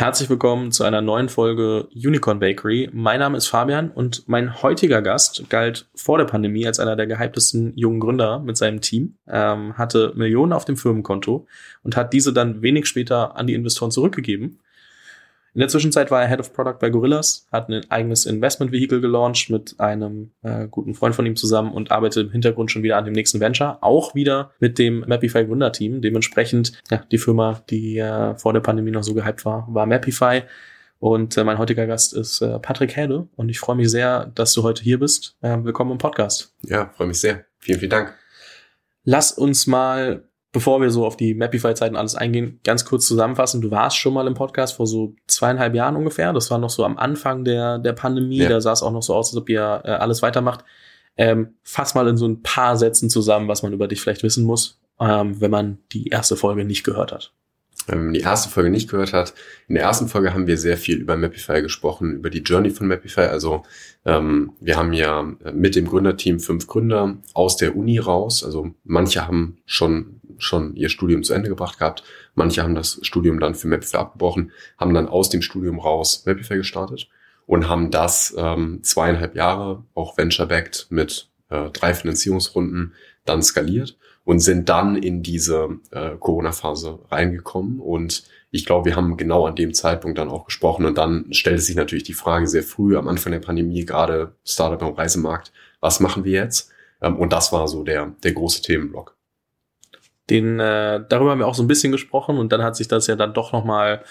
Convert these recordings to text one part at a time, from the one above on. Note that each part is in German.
Herzlich willkommen zu einer neuen Folge Unicorn Bakery. Mein Name ist Fabian und mein heutiger Gast galt vor der Pandemie als einer der gehyptesten jungen Gründer mit seinem Team, ähm, hatte Millionen auf dem Firmenkonto und hat diese dann wenig später an die Investoren zurückgegeben. In der Zwischenzeit war er Head of Product bei Gorillas, hat ein eigenes Investment Vehicle gelauncht mit einem äh, guten Freund von ihm zusammen und arbeitet im Hintergrund schon wieder an dem nächsten Venture, auch wieder mit dem Mapify Gründerteam. Dementsprechend, ja, die Firma, die äh, vor der Pandemie noch so gehypt war, war Mapify. Und äh, mein heutiger Gast ist äh, Patrick Häde und ich freue mich sehr, dass du heute hier bist. Äh, willkommen im Podcast. Ja, freue mich sehr. Vielen, vielen Dank. Lass uns mal bevor wir so auf die Mapify-Zeiten alles eingehen, ganz kurz zusammenfassen. Du warst schon mal im Podcast vor so zweieinhalb Jahren ungefähr. Das war noch so am Anfang der, der Pandemie. Ja. Da sah es auch noch so aus, als ob ihr äh, alles weitermacht. Ähm, fass mal in so ein paar Sätzen zusammen, was man über dich vielleicht wissen muss, ähm, wenn man die erste Folge nicht gehört hat man die erste Folge nicht gehört hat, in der ersten Folge haben wir sehr viel über Mapify gesprochen, über die Journey von Mapify. Also ähm, wir haben ja mit dem Gründerteam fünf Gründer aus der Uni raus. Also manche haben schon schon ihr Studium zu Ende gebracht gehabt, manche haben das Studium dann für Mapify abgebrochen, haben dann aus dem Studium raus Mapify gestartet und haben das ähm, zweieinhalb Jahre auch venture-backed mit äh, drei Finanzierungsrunden dann skaliert und sind dann in diese äh, Corona-Phase reingekommen. Und ich glaube, wir haben genau an dem Zeitpunkt dann auch gesprochen. Und dann stellte sich natürlich die Frage sehr früh am Anfang der Pandemie, gerade Startup am Reisemarkt, was machen wir jetzt? Ähm, und das war so der, der große Themenblock. Den, äh, darüber haben wir auch so ein bisschen gesprochen und dann hat sich das ja dann doch nochmal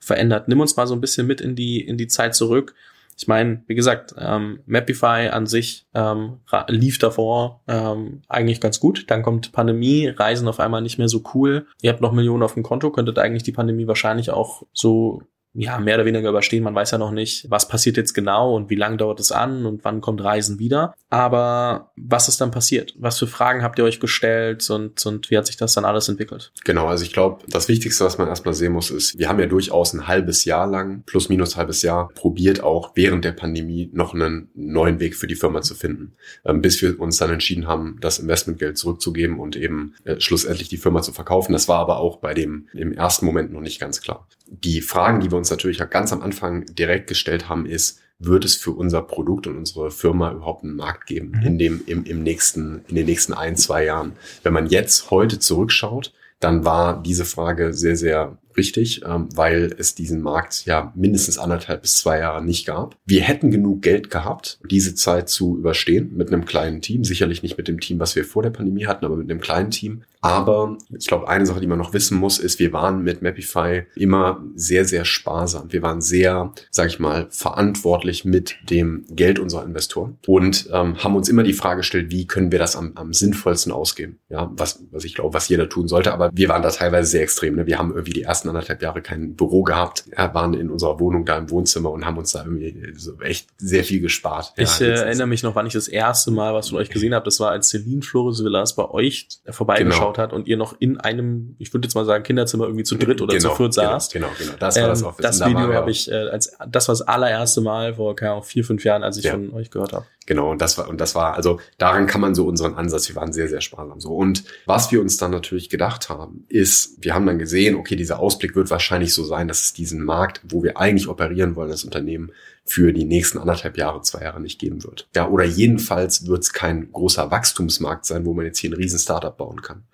verändert. Nimm uns mal so ein bisschen mit in die, in die Zeit zurück. Ich meine, wie gesagt, ähm, Mapify an sich ähm, lief davor ähm, eigentlich ganz gut. Dann kommt Pandemie, Reisen auf einmal nicht mehr so cool. Ihr habt noch Millionen auf dem Konto, könntet eigentlich die Pandemie wahrscheinlich auch so ja, mehr oder weniger überstehen. Man weiß ja noch nicht, was passiert jetzt genau und wie lange dauert es an und wann kommt Reisen wieder. Aber was ist dann passiert? Was für Fragen habt ihr euch gestellt und, und wie hat sich das dann alles entwickelt? Genau, also ich glaube, das Wichtigste, was man erstmal sehen muss, ist, wir haben ja durchaus ein halbes Jahr lang, plus minus halbes Jahr, probiert auch während der Pandemie noch einen neuen Weg für die Firma zu finden, ähm, bis wir uns dann entschieden haben, das Investmentgeld zurückzugeben und eben äh, schlussendlich die Firma zu verkaufen. Das war aber auch bei dem im ersten Moment noch nicht ganz klar. Die Fragen, die wir uns natürlich ganz am Anfang direkt gestellt haben, ist, wird es für unser Produkt und unsere Firma überhaupt einen Markt geben mhm. in dem, im, im nächsten, in den nächsten ein, zwei Jahren? Wenn man jetzt heute zurückschaut, dann war diese Frage sehr, sehr richtig, ähm, weil es diesen Markt ja mindestens anderthalb bis zwei Jahre nicht gab. Wir hätten genug Geld gehabt, diese Zeit zu überstehen mit einem kleinen Team. Sicherlich nicht mit dem Team, was wir vor der Pandemie hatten, aber mit einem kleinen Team. Aber ich glaube, eine Sache, die man noch wissen muss, ist, wir waren mit Mapify immer sehr, sehr sparsam. Wir waren sehr, sage ich mal, verantwortlich mit dem Geld unserer Investoren und ähm, haben uns immer die Frage gestellt, wie können wir das am, am sinnvollsten ausgeben? Ja, was, was ich glaube, was jeder tun sollte. Aber wir waren da teilweise sehr extrem. Ne? Wir haben irgendwie die ersten anderthalb Jahre kein Büro gehabt, ja, waren in unserer Wohnung da im Wohnzimmer und haben uns da irgendwie so echt sehr viel gespart. Ich äh, erinnere mich noch, wann ich das erste Mal was von euch gesehen habe. Das war, als Celine Flores Villas bei euch vorbeigeschaut genau. hat und ihr noch in einem, ich würde jetzt mal sagen, Kinderzimmer irgendwie zu dritt oder genau, zu viert genau, saß. Genau, genau. Das war ähm, das Office. Das Video habe ich, äh, als das war das allererste Mal vor keine Ahnung, vier, fünf Jahren, als ich ja. von euch gehört habe. Genau, und das war, und das war, also daran kann man so unseren Ansatz, wir waren sehr, sehr sparsam so. Und was wir uns dann natürlich gedacht haben, ist, wir haben dann gesehen, okay, dieser Ausblick wird wahrscheinlich so sein, dass es diesen Markt, wo wir eigentlich operieren wollen, das Unternehmen, für die nächsten anderthalb Jahre, zwei Jahre nicht geben wird. Ja, oder jedenfalls wird es kein großer Wachstumsmarkt sein, wo man jetzt hier ein riesen Startup bauen kann.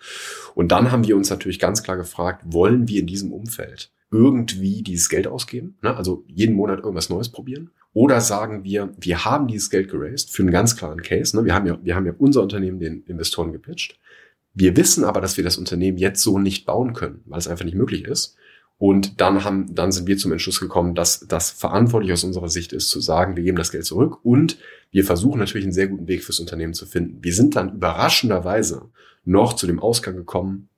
Und dann haben wir uns natürlich ganz klar gefragt, wollen wir in diesem Umfeld irgendwie dieses Geld ausgeben? Ne? Also jeden Monat irgendwas Neues probieren? Oder sagen wir, wir haben dieses Geld geraced für einen ganz klaren Case. Ne? Wir, haben ja, wir haben ja unser Unternehmen den Investoren gepitcht. Wir wissen aber, dass wir das Unternehmen jetzt so nicht bauen können, weil es einfach nicht möglich ist. Und dann haben, dann sind wir zum Entschluss gekommen, dass das verantwortlich aus unserer Sicht ist, zu sagen, wir geben das Geld zurück und wir versuchen natürlich einen sehr guten Weg fürs Unternehmen zu finden. Wir sind dann überraschenderweise noch zu dem Ausgang gekommen,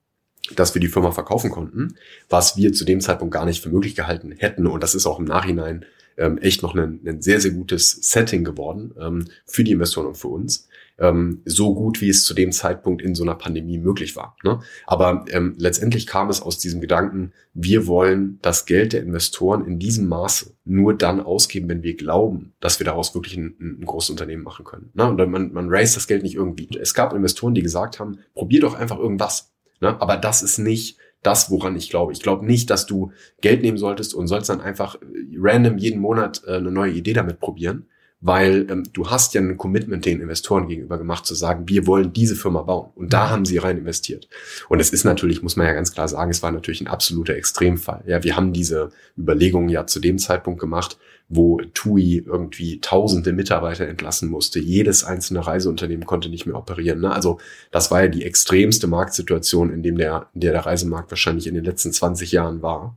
dass wir die Firma verkaufen konnten, was wir zu dem Zeitpunkt gar nicht für möglich gehalten hätten. Und das ist auch im Nachhinein ähm, echt noch ein, ein sehr, sehr gutes Setting geworden ähm, für die Investoren und für uns. Ähm, so gut, wie es zu dem Zeitpunkt in so einer Pandemie möglich war. Ne? Aber ähm, letztendlich kam es aus diesem Gedanken, wir wollen das Geld der Investoren in diesem Maße nur dann ausgeben, wenn wir glauben, dass wir daraus wirklich ein, ein großes Unternehmen machen können. Ne? Und man, man raise das Geld nicht irgendwie. Es gab Investoren, die gesagt haben, probier doch einfach irgendwas. Ne? Aber das ist nicht das, woran ich glaube. Ich glaube nicht, dass du Geld nehmen solltest und sollst dann einfach random jeden Monat äh, eine neue Idee damit probieren, weil ähm, du hast ja ein Commitment den Investoren gegenüber gemacht, zu sagen, wir wollen diese Firma bauen. Und da haben sie rein investiert. Und es ist natürlich, muss man ja ganz klar sagen, es war natürlich ein absoluter Extremfall. Ja, wir haben diese Überlegungen ja zu dem Zeitpunkt gemacht, wo TUI irgendwie tausende Mitarbeiter entlassen musste. Jedes einzelne Reiseunternehmen konnte nicht mehr operieren. Ne? Also das war ja die extremste Marktsituation, in dem der, in der der Reisemarkt wahrscheinlich in den letzten 20 Jahren war.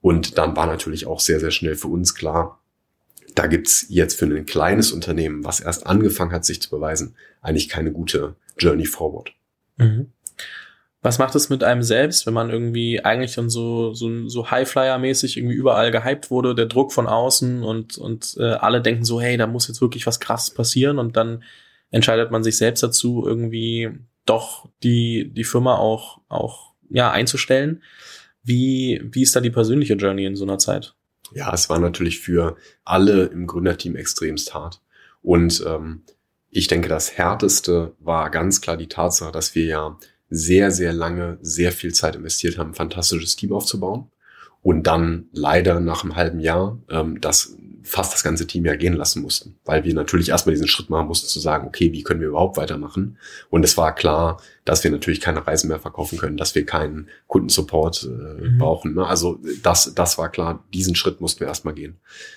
Und dann war natürlich auch sehr, sehr schnell für uns klar, da gibt's jetzt für ein kleines Unternehmen, was erst angefangen hat, sich zu beweisen, eigentlich keine gute Journey forward. Mhm. Was macht es mit einem selbst, wenn man irgendwie eigentlich dann so, so, so Highflyer-mäßig irgendwie überall gehypt wurde, der Druck von außen und, und äh, alle denken so, hey, da muss jetzt wirklich was krasses passieren und dann entscheidet man sich selbst dazu, irgendwie doch die, die Firma auch, auch ja, einzustellen. Wie, wie ist da die persönliche Journey in so einer Zeit? Ja, es war natürlich für alle im Gründerteam extremst hart. Und ähm, ich denke, das Härteste war ganz klar die Tatsache, dass wir ja sehr, sehr lange, sehr viel Zeit investiert haben, ein fantastisches Team aufzubauen. Und dann leider nach einem halben Jahr ähm, das fast das ganze Team ja gehen lassen mussten, weil wir natürlich erstmal diesen Schritt machen mussten zu sagen, okay, wie können wir überhaupt weitermachen? Und es war klar, dass wir natürlich keine Reisen mehr verkaufen können, dass wir keinen Kundensupport äh, mhm. brauchen. Ne? Also das, das war klar, diesen Schritt mussten wir erstmal gehen.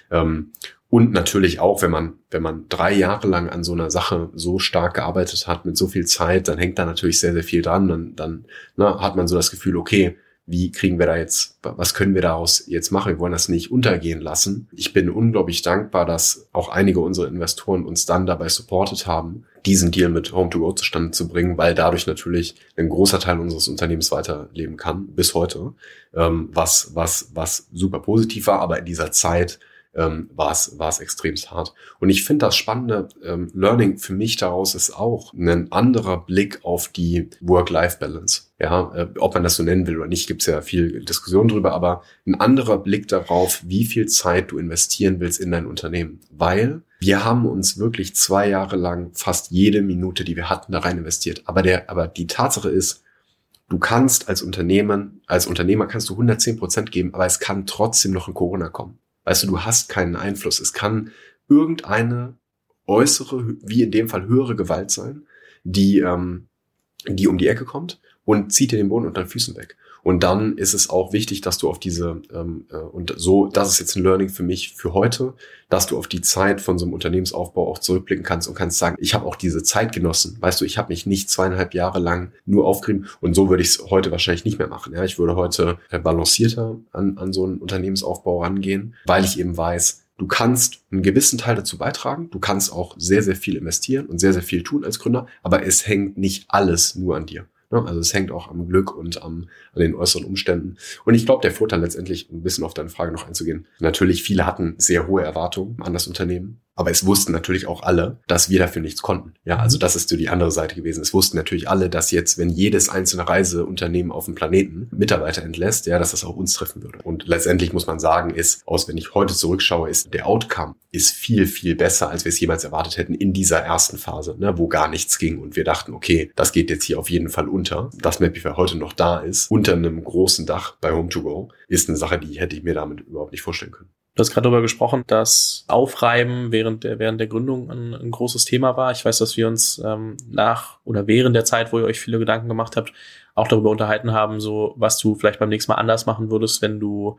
Ähm, und natürlich auch, wenn man, wenn man drei Jahre lang an so einer Sache so stark gearbeitet hat, mit so viel Zeit, dann hängt da natürlich sehr, sehr viel dran. Dann, dann ne, hat man so das Gefühl, okay, wie kriegen wir da jetzt, was können wir daraus jetzt machen? Wir wollen das nicht untergehen lassen. Ich bin unglaublich dankbar, dass auch einige unserer Investoren uns dann dabei supportet haben, diesen Deal mit Home2Go zustande zu bringen, weil dadurch natürlich ein großer Teil unseres Unternehmens weiterleben kann, bis heute, ähm, was, was, was super positiv war, aber in dieser Zeit ähm, war es war extremst hart. Und ich finde das spannende ähm, Learning für mich daraus ist auch ein anderer Blick auf die Work-Life-Balance. Ja, äh, ob man das so nennen will oder nicht, gibt es ja viel Diskussion drüber, aber ein anderer Blick darauf, wie viel Zeit du investieren willst in dein Unternehmen. Weil wir haben uns wirklich zwei Jahre lang fast jede Minute, die wir hatten, da rein investiert. Aber der, aber die Tatsache ist, du kannst als Unternehmen, als Unternehmer kannst du 110 Prozent geben, aber es kann trotzdem noch ein Corona kommen. Weißt du, du hast keinen Einfluss. Es kann irgendeine äußere, wie in dem Fall höhere Gewalt sein, die, ähm, die um die Ecke kommt und zieht dir den Boden unter den Füßen weg. Und dann ist es auch wichtig, dass du auf diese, ähm, äh, und so, das ist jetzt ein Learning für mich für heute, dass du auf die Zeit von so einem Unternehmensaufbau auch zurückblicken kannst und kannst sagen, ich habe auch diese Zeit genossen. Weißt du, ich habe mich nicht zweieinhalb Jahre lang nur aufgerieben und so würde ich es heute wahrscheinlich nicht mehr machen. Ja, ich würde heute äh, balancierter an, an so einen Unternehmensaufbau rangehen, weil ich eben weiß, Du kannst einen gewissen Teil dazu beitragen. Du kannst auch sehr, sehr viel investieren und sehr, sehr viel tun als Gründer. Aber es hängt nicht alles nur an dir. Ne? Also es hängt auch am Glück und am, an den äußeren Umständen. Und ich glaube, der Vorteil letztendlich, ein bisschen auf deine Frage noch einzugehen, natürlich viele hatten sehr hohe Erwartungen an das Unternehmen. Aber es wussten natürlich auch alle, dass wir dafür nichts konnten. Ja, also mhm. das ist so die andere Seite gewesen. Es wussten natürlich alle, dass jetzt, wenn jedes einzelne Reiseunternehmen auf dem Planeten Mitarbeiter entlässt, ja, dass das auch uns treffen würde. Und letztendlich muss man sagen, ist, aus wenn ich heute zurückschaue, ist der Outcome ist viel, viel besser, als wir es jemals erwartet hätten in dieser ersten Phase, ne, wo gar nichts ging. Und wir dachten, okay, das geht jetzt hier auf jeden Fall unter. Das Mapify heute noch da ist, unter einem großen Dach bei Home2Go, ist eine Sache, die hätte ich mir damit überhaupt nicht vorstellen können. Du hast gerade darüber gesprochen, dass Aufreiben während der, während der Gründung ein, ein großes Thema war. Ich weiß, dass wir uns ähm, nach oder während der Zeit, wo ihr euch viele Gedanken gemacht habt, auch darüber unterhalten haben, so was du vielleicht beim nächsten Mal anders machen würdest, wenn du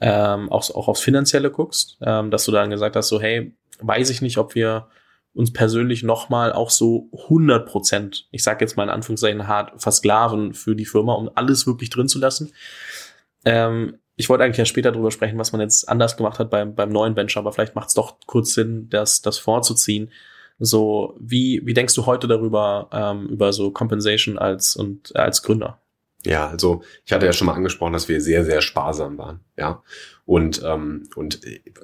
ähm, auch, auch aufs Finanzielle guckst, ähm, dass du dann gesagt hast, so hey, weiß ich nicht, ob wir uns persönlich nochmal auch so 100 Prozent, ich sage jetzt mal in Anführungszeichen hart, versklaven für die Firma, um alles wirklich drin zu lassen. Ähm, ich wollte eigentlich ja später drüber sprechen, was man jetzt anders gemacht hat beim, beim neuen Venture, aber vielleicht macht es doch kurz Sinn, das, das vorzuziehen. So, wie, wie denkst du heute darüber, ähm, über so Compensation als und als Gründer? Ja, also ich hatte ja schon mal angesprochen, dass wir sehr, sehr sparsam waren, ja. Und, ähm, und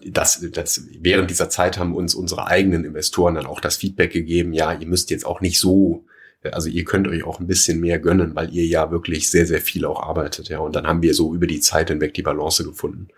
das, das, während dieser Zeit haben uns unsere eigenen Investoren dann auch das Feedback gegeben, ja, ihr müsst jetzt auch nicht so also ihr könnt euch auch ein bisschen mehr gönnen, weil ihr ja wirklich sehr, sehr viel auch arbeitet. Ja, und dann haben wir so über die Zeit hinweg die Balance gefunden.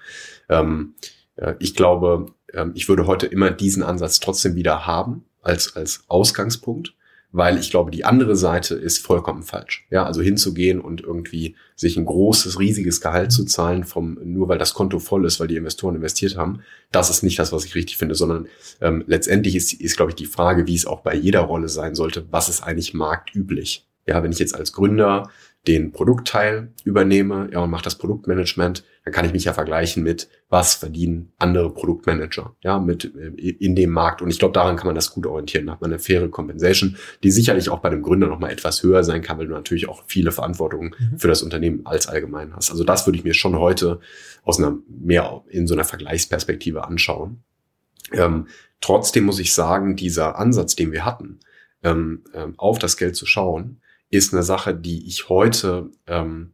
Ähm, äh, ich glaube, ähm, ich würde heute immer diesen Ansatz trotzdem wieder haben als, als Ausgangspunkt, weil ich glaube, die andere Seite ist vollkommen falsch. Ja, also hinzugehen und irgendwie sich ein großes, riesiges Gehalt zu zahlen vom, nur weil das Konto voll ist, weil die Investoren investiert haben, das ist nicht das, was ich richtig finde, sondern ähm, letztendlich ist, ist, glaube ich, die Frage, wie es auch bei jeder Rolle sein sollte, was ist eigentlich marktüblich? Ja, wenn ich jetzt als Gründer den Produktteil übernehme ja, und mache das Produktmanagement, dann kann ich mich ja vergleichen mit, was verdienen andere Produktmanager ja, mit äh, in dem Markt. Und ich glaube, daran kann man das gut orientieren. Da hat man eine faire Compensation, die sicherlich auch bei dem Gründer nochmal etwas höher sein kann, weil du natürlich auch viele Verantwortungen mhm. für das Unternehmen als allgemein hast. Also das würde ich mir schon heute aus einer mehr in so einer Vergleichsperspektive anschauen. Ähm, trotzdem muss ich sagen, dieser Ansatz, den wir hatten, ähm, ähm, auf das Geld zu schauen, ist eine Sache, die ich heute ähm,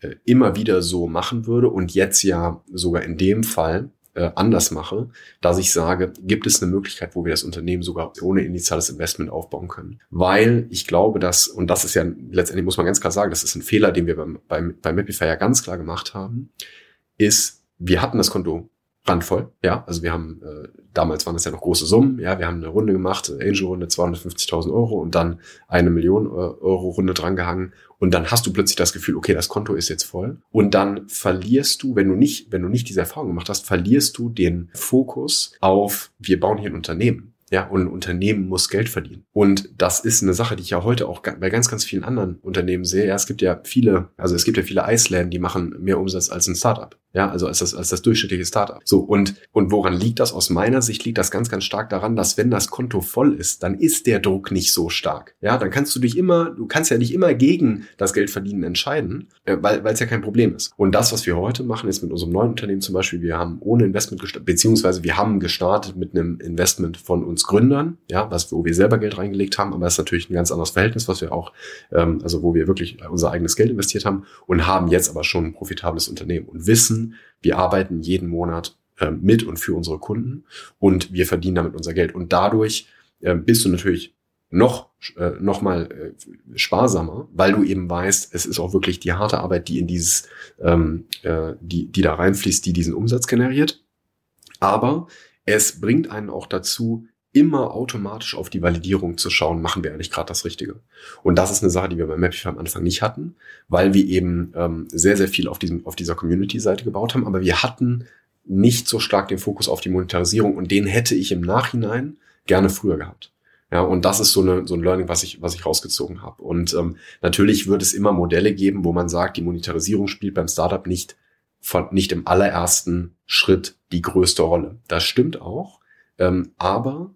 äh, immer wieder so machen würde und jetzt ja sogar in dem Fall äh, anders mache, dass ich sage, gibt es eine Möglichkeit, wo wir das Unternehmen sogar ohne initiales Investment aufbauen können. Weil ich glaube, dass, und das ist ja letztendlich, muss man ganz klar sagen, das ist ein Fehler, den wir beim, beim, beim Mapify ja ganz klar gemacht haben, ist, wir hatten das Konto randvoll. Ja, also wir haben, äh, damals waren das ja noch große Summen. Ja, wir haben eine Runde gemacht, Angel-Runde, 250.000 Euro und dann eine Million äh, Euro Runde drangehangen. Und dann hast du plötzlich das Gefühl, okay, das Konto ist jetzt voll. Und dann verlierst du, wenn du nicht, wenn du nicht diese Erfahrung gemacht hast, verlierst du den Fokus auf, wir bauen hier ein Unternehmen. Ja, und ein Unternehmen muss Geld verdienen. Und das ist eine Sache, die ich ja heute auch bei ganz, ganz vielen anderen Unternehmen sehe. Ja, es gibt ja viele, also es gibt ja viele Eisläden, die machen mehr Umsatz als ein Startup. Ja, also als das, als das durchschnittliche Startup. So, und, und woran liegt das? Aus meiner Sicht liegt das ganz, ganz stark daran, dass wenn das Konto voll ist, dann ist der Druck nicht so stark. Ja, dann kannst du dich immer, du kannst ja nicht immer gegen das Geldverdienen entscheiden, äh, weil weil es ja kein Problem ist. Und das, was wir heute machen, ist mit unserem neuen Unternehmen zum Beispiel, wir haben ohne Investment gestartet, beziehungsweise wir haben gestartet mit einem Investment von uns Gründern, ja, was, wo wir selber Geld reingelegt haben, aber es ist natürlich ein ganz anderes Verhältnis, was wir auch, ähm, also wo wir wirklich unser eigenes Geld investiert haben und haben jetzt aber schon ein profitables Unternehmen und wissen, wir arbeiten jeden Monat äh, mit und für unsere Kunden und wir verdienen damit unser Geld. Und dadurch äh, bist du natürlich noch, äh, noch mal äh, sparsamer, weil du eben weißt, es ist auch wirklich die harte Arbeit, die in dieses, ähm, äh, die, die da reinfließt, die diesen Umsatz generiert. Aber es bringt einen auch dazu, immer automatisch auf die Validierung zu schauen, machen wir eigentlich gerade das Richtige. Und das ist eine Sache, die wir bei Mapify am Anfang nicht hatten, weil wir eben ähm, sehr, sehr viel auf, diesem, auf dieser Community-Seite gebaut haben, aber wir hatten nicht so stark den Fokus auf die Monetarisierung und den hätte ich im Nachhinein gerne früher gehabt. Ja, und das ist so, eine, so ein Learning, was ich, was ich rausgezogen habe. Und ähm, natürlich wird es immer Modelle geben, wo man sagt, die Monetarisierung spielt beim Startup nicht, von, nicht im allerersten Schritt die größte Rolle. Das stimmt auch. Ähm, aber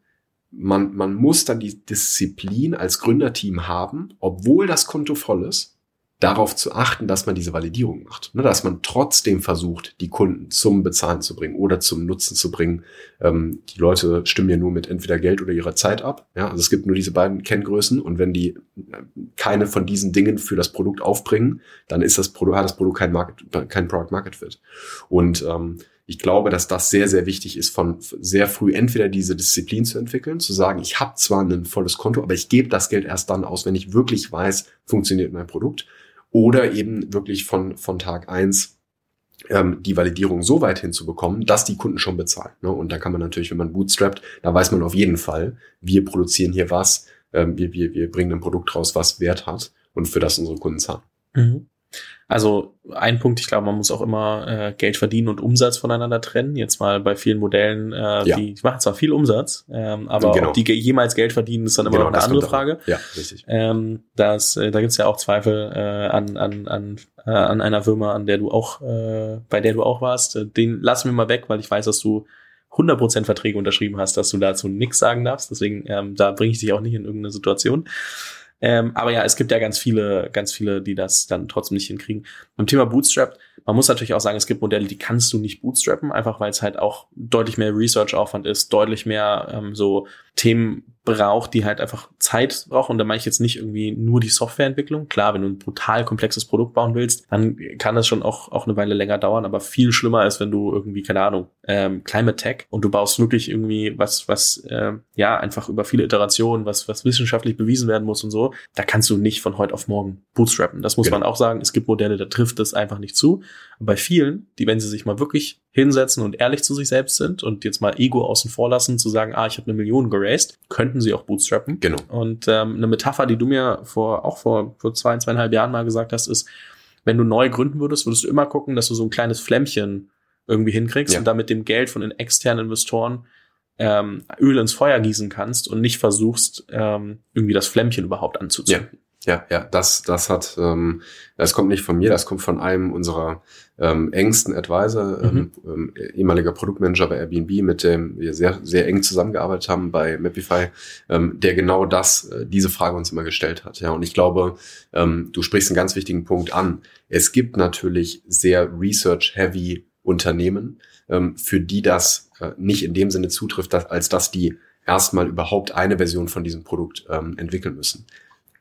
man, man muss dann die Disziplin als Gründerteam haben, obwohl das Konto voll ist, darauf zu achten, dass man diese Validierung macht. Ne, dass man trotzdem versucht, die Kunden zum Bezahlen zu bringen oder zum Nutzen zu bringen. Ähm, die Leute stimmen ja nur mit entweder Geld oder ihrer Zeit ab. Ja, also es gibt nur diese beiden Kenngrößen und wenn die äh, keine von diesen Dingen für das Produkt aufbringen, dann ist das Produkt, hat das Produkt kein Market, kein Product Market Fit. Und ähm, ich glaube, dass das sehr, sehr wichtig ist, von sehr früh entweder diese Disziplin zu entwickeln, zu sagen, ich habe zwar ein volles Konto, aber ich gebe das Geld erst dann aus, wenn ich wirklich weiß, funktioniert mein Produkt. Oder eben wirklich von, von Tag eins ähm, die Validierung so weit hinzubekommen, dass die Kunden schon bezahlen. Ne? Und da kann man natürlich, wenn man bootstrappt, da weiß man auf jeden Fall, wir produzieren hier was, ähm, wir, wir, wir bringen ein Produkt raus, was Wert hat und für das unsere Kunden zahlen. Mhm. Also ein Punkt, ich glaube, man muss auch immer äh, Geld verdienen und Umsatz voneinander trennen. Jetzt mal bei vielen Modellen, äh, ja. die, die machen zwar viel Umsatz, ähm, aber genau. ob die jemals Geld verdienen, ist dann immer genau, noch eine andere Frage. Ja, richtig. Ähm, das, äh, da gibt's ja auch Zweifel äh, an, an, an, äh, an einer Firma, an der du auch, äh, bei der du auch warst. Äh, den lassen wir mal weg, weil ich weiß, dass du 100% Verträge unterschrieben hast, dass du dazu nichts sagen darfst. Deswegen, ähm, da bringe ich dich auch nicht in irgendeine Situation. Ähm, aber ja, es gibt ja ganz viele, ganz viele, die das dann trotzdem nicht hinkriegen. Beim Thema Bootstrap, man muss natürlich auch sagen, es gibt Modelle, die kannst du nicht bootstrappen, einfach weil es halt auch deutlich mehr Research-Aufwand ist, deutlich mehr ähm, so Themen braucht, die halt einfach Zeit brauchen. Und da meine ich jetzt nicht irgendwie nur die Softwareentwicklung. Klar, wenn du ein brutal komplexes Produkt bauen willst, dann kann das schon auch, auch eine Weile länger dauern. Aber viel schlimmer ist, wenn du irgendwie, keine Ahnung, ähm, Climate Tech und du baust wirklich irgendwie was, was äh, ja einfach über viele Iterationen, was, was wissenschaftlich bewiesen werden muss und so. Da kannst du nicht von heute auf morgen bootstrappen. Das muss genau. man auch sagen. Es gibt Modelle, da trifft das einfach nicht zu. Bei vielen, die, wenn sie sich mal wirklich hinsetzen und ehrlich zu sich selbst sind und jetzt mal Ego außen vor lassen, zu sagen, ah, ich habe eine Million geraced, könnten könnten sie auch bootstrappen. Genau. Und ähm, eine Metapher, die du mir vor auch vor, vor zwei, zweieinhalb Jahren mal gesagt hast, ist, wenn du neu gründen würdest, würdest du immer gucken, dass du so ein kleines Flämmchen irgendwie hinkriegst Ja. und damit dem Geld von den externen Investoren ähm, Öl ins Feuer gießen kannst und nicht versuchst, ähm, irgendwie das Flämmchen überhaupt anzuzünden. Ja, ja, das, das hat, ähm, das kommt nicht von mir, das kommt von einem unserer ähm, engsten Advisor, ähm, ähm, ehemaliger Produktmanager bei Airbnb, mit dem wir sehr, sehr eng zusammengearbeitet haben bei Mapify, ähm, der genau das, äh, diese Frage uns immer gestellt hat. Ja, und ich glaube, ähm, du sprichst einen ganz wichtigen Punkt an. Es gibt natürlich sehr research-heavy Unternehmen, ähm, für die das äh, nicht in dem Sinne zutrifft, dass, als dass die erstmal überhaupt eine Version von diesem Produkt ähm, entwickeln müssen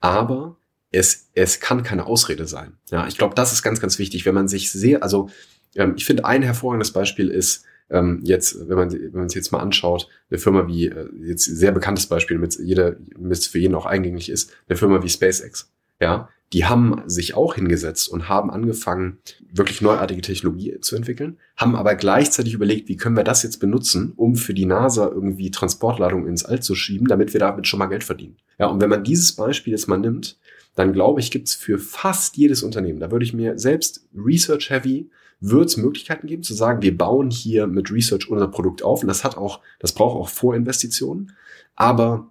aber es, es kann keine Ausrede sein. Ja, ich glaube, das ist ganz, ganz wichtig, wenn man sich sehr, also ähm, ich finde ein hervorragendes Beispiel ist ähm, jetzt, wenn man wenn man es jetzt mal anschaut, eine Firma wie äh, jetzt sehr bekanntes Beispiel, mit jeder, mit für jeden auch eingängig ist, eine Firma wie SpaceX. Ja, die haben sich auch hingesetzt und haben angefangen, wirklich neuartige Technologie zu entwickeln, haben aber gleichzeitig überlegt, wie können wir das jetzt benutzen, um für die NASA irgendwie Transportladungen ins All zu schieben, damit wir damit schon mal Geld verdienen. Ja, und wenn man dieses Beispiel jetzt mal nimmt, dann glaube ich, gibt es für fast jedes Unternehmen, da würde ich mir selbst Research Heavy, wird es Möglichkeiten geben zu sagen, wir bauen hier mit Research unser Produkt auf und das hat auch, das braucht auch Vorinvestitionen. Aber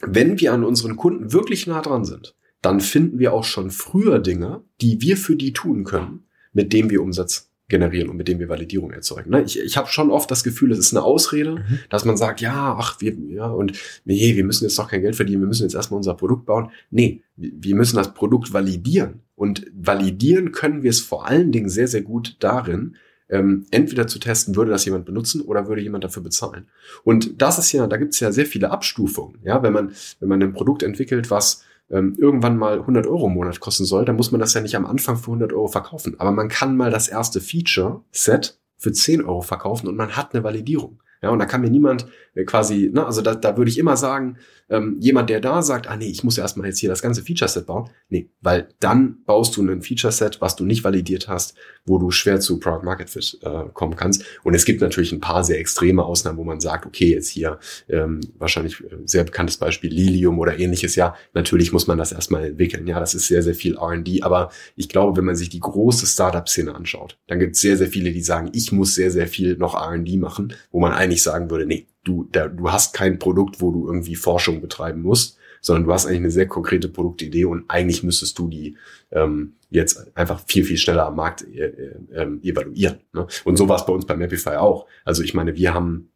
wenn wir an unseren Kunden wirklich nah dran sind, dann finden wir auch schon früher Dinge, die wir für die tun können, mit denen wir Umsatz generieren und mit dem wir Validierung erzeugen. Ne? Ich, ich habe schon oft das Gefühl, es ist eine Ausrede, Mhm. dass man sagt, ja, ach, wir, ja, und nee, wir müssen jetzt doch kein Geld verdienen, wir müssen jetzt erstmal unser Produkt bauen. Nee, wir müssen das Produkt validieren. Und validieren können wir es vor allen Dingen sehr, sehr gut darin, ähm, entweder zu testen, würde das jemand benutzen oder würde jemand dafür bezahlen. Und das ist ja, da gibt es ja sehr viele Abstufungen. Ja, wenn man, wenn man ein Produkt entwickelt, was ähm, irgendwann mal 100 Euro im Monat kosten soll, dann muss man das ja nicht am Anfang für 100 Euro verkaufen. Aber man kann mal das erste Feature-Set für 10 Euro verkaufen und man hat eine Validierung. Ja, und da kann mir niemand äh, quasi, ne, also da, da würde ich immer sagen, ähm, jemand, der da sagt, ah nee, ich muss ja erstmal jetzt hier das ganze Feature-Set bauen. Nee, weil dann baust du ein Feature-Set, was du nicht validiert hast, wo du schwer zu Product Market Fit äh, kommen kannst. Und es gibt natürlich ein paar sehr extreme Ausnahmen, wo man sagt, okay, jetzt hier ähm, wahrscheinlich äh, sehr bekanntes Beispiel Lilium oder ähnliches. Ja, natürlich muss man das erstmal entwickeln. Ja, das ist sehr, sehr viel R&D. Aber ich glaube, wenn man sich die große Startup-Szene anschaut, dann gibt es sehr, sehr viele, die sagen, ich muss sehr, sehr viel noch R&D machen, wo man eigentlich sagen würde, nee, du, da, du hast kein Produkt, wo du irgendwie Forschung betreiben musst, sondern du hast eigentlich eine sehr konkrete Produktidee und eigentlich müsstest du die ähm, jetzt einfach viel, viel schneller am Markt äh, äh, ähm, evaluieren. Ne? Und so war es bei uns bei Mapify auch. Also ich meine, wir haben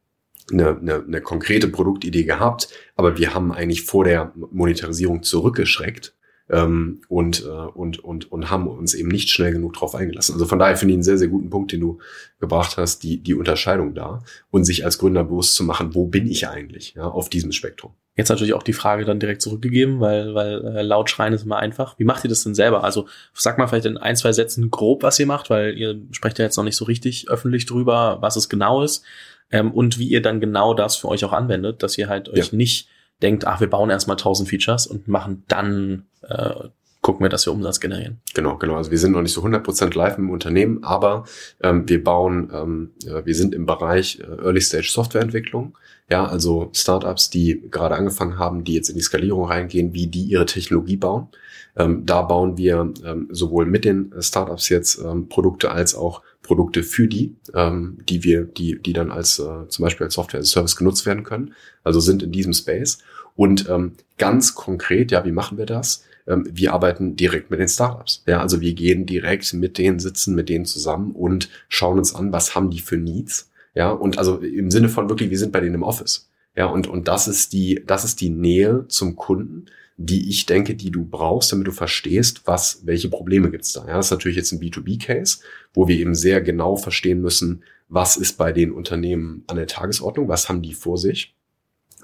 eine, eine, eine konkrete Produktidee gehabt, aber wir haben eigentlich vor der Monetarisierung zurückgeschreckt ähm, und, äh, und, und, und haben uns eben nicht schnell genug drauf eingelassen. Also von daher finde ich einen sehr, sehr guten Punkt, den du gebracht hast, die, die Unterscheidung da und sich als Gründer bewusst zu machen, wo bin ich eigentlich ja, auf diesem Spektrum. Jetzt natürlich auch die Frage dann direkt zurückgegeben, weil, weil äh, laut schreien ist immer einfach. Wie macht ihr das denn selber? Also sag mal vielleicht in ein, zwei Sätzen grob, was ihr macht, weil ihr sprecht ja jetzt noch nicht so richtig öffentlich drüber, was es genau ist ähm, und wie ihr dann genau das für euch auch anwendet, dass ihr halt euch Ja. nicht denkt, ach, wir bauen erstmal 1000 Features und machen dann, äh, gucken wir, dass wir Umsatz generieren. Genau, genau. Also wir sind noch nicht so 100% live im Unternehmen, aber ähm, wir bauen, ähm, wir sind im Bereich äh, Early Stage Softwareentwicklung. Ja, also Startups, die gerade angefangen haben, die jetzt in die Skalierung reingehen, wie die ihre Technologie bauen. Ähm, da bauen wir ähm, sowohl mit den Startups jetzt ähm, Produkte als auch Produkte für die, ähm, die wir, die, die dann als äh, zum Beispiel als Software as Service genutzt werden können. Also sind in diesem Space. Und ähm, ganz konkret, ja, wie machen wir das? Ähm, wir arbeiten direkt mit den Startups. Ja, also wir gehen direkt mit denen, sitzen mit denen zusammen und schauen uns an, was haben die für Needs. Ja, und also im Sinne von wirklich, wir sind bei denen im Office. Ja, und, und das ist die, das ist die Nähe zum Kunden, die ich denke, die du brauchst, damit du verstehst, was, welche Probleme gibt's da. Ja, das ist natürlich jetzt ein B2B-Case, wo wir eben sehr genau verstehen müssen, was ist bei den Unternehmen an der Tagesordnung, was haben die vor sich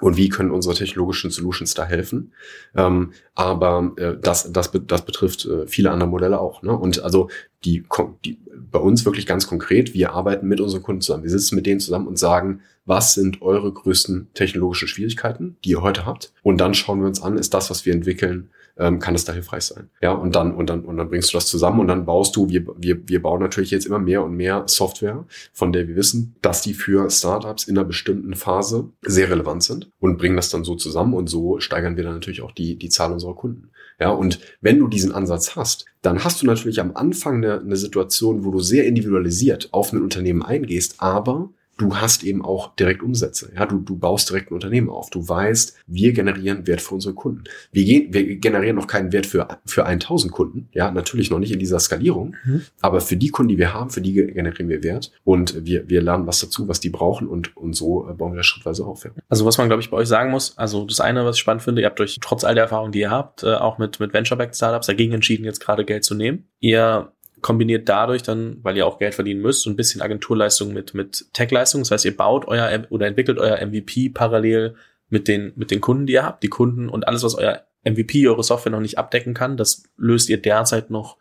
und wie können unsere technologischen Solutions da helfen. Ähm, aber äh, das, das, das betrifft äh, viele andere Modelle auch. Ne? Und also die, die bei uns wirklich ganz konkret, wir arbeiten mit unseren Kunden zusammen. Wir sitzen mit denen zusammen und sagen, was sind eure größten technologischen Schwierigkeiten, die ihr heute habt? Und dann schauen wir uns an, ist das, was wir entwickeln, ähm, kann das da hilfreich sein. Ja, und dann, und dann, und dann bringst du das zusammen und dann baust du, wir, wir, wir bauen natürlich jetzt immer mehr und mehr Software, von der wir wissen, dass die für Startups in einer bestimmten Phase sehr relevant sind und bringen das dann so zusammen und so steigern wir dann natürlich auch die, die Zahl unserer Kunden. Ja, und wenn du diesen Ansatz hast, dann hast du natürlich am Anfang eine, eine Situation, wo du sehr individualisiert auf ein Unternehmen eingehst, aber du hast eben auch direkt Umsätze. Ja, du, du baust direkt ein Unternehmen auf. Du weißt, wir generieren Wert für unsere Kunden. Wir, gehen, wir generieren noch keinen Wert für, für 1000 Kunden. Ja, natürlich noch nicht in dieser Skalierung. Mhm. Aber für die Kunden, die wir haben, für die generieren wir Wert. Und wir, wir lernen was dazu, was die brauchen. Und, und so äh, bauen wir das schrittweise auf. Ja. Also was man, glaube ich, bei euch sagen muss, also das eine, was ich spannend finde, ihr habt euch trotz all der Erfahrungen, die ihr habt, äh, auch mit, mit Venture-Backed Startups dagegen entschieden, jetzt gerade Geld zu nehmen. Ihr kombiniert dadurch dann, weil ihr auch Geld verdienen müsst, so ein bisschen Agenturleistung mit, mit Tech-Leistung. Das heißt, ihr baut euer oder entwickelt euer MVP parallel mit den, mit den Kunden, die ihr habt. Die Kunden und alles, was euer MVP, eure Software noch nicht abdecken kann, das löst ihr derzeit noch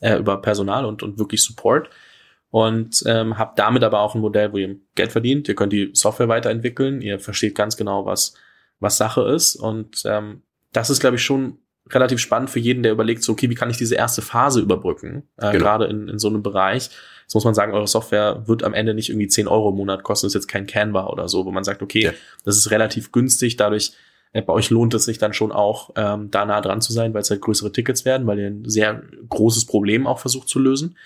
äh, über Personal und, und wirklich Support. Und ähm, habt damit aber auch ein Modell, wo ihr Geld verdient. Ihr könnt die Software weiterentwickeln. Ihr versteht ganz genau, was, was Sache ist. Und ähm, das ist, glaube ich, schon relativ spannend für jeden, der überlegt, so, okay, wie kann ich diese erste Phase überbrücken, äh, genau. gerade in, in so einem Bereich. Jetzt muss man sagen, eure Software wird am Ende nicht irgendwie 10 Euro im Monat kosten, das ist jetzt kein Canva oder so, wo man sagt, okay, ja. das ist relativ günstig, dadurch äh, bei euch lohnt es sich dann schon auch, ähm, da nah dran zu sein, weil es halt größere Tickets werden, weil ihr ein sehr großes Problem auch versucht zu lösen.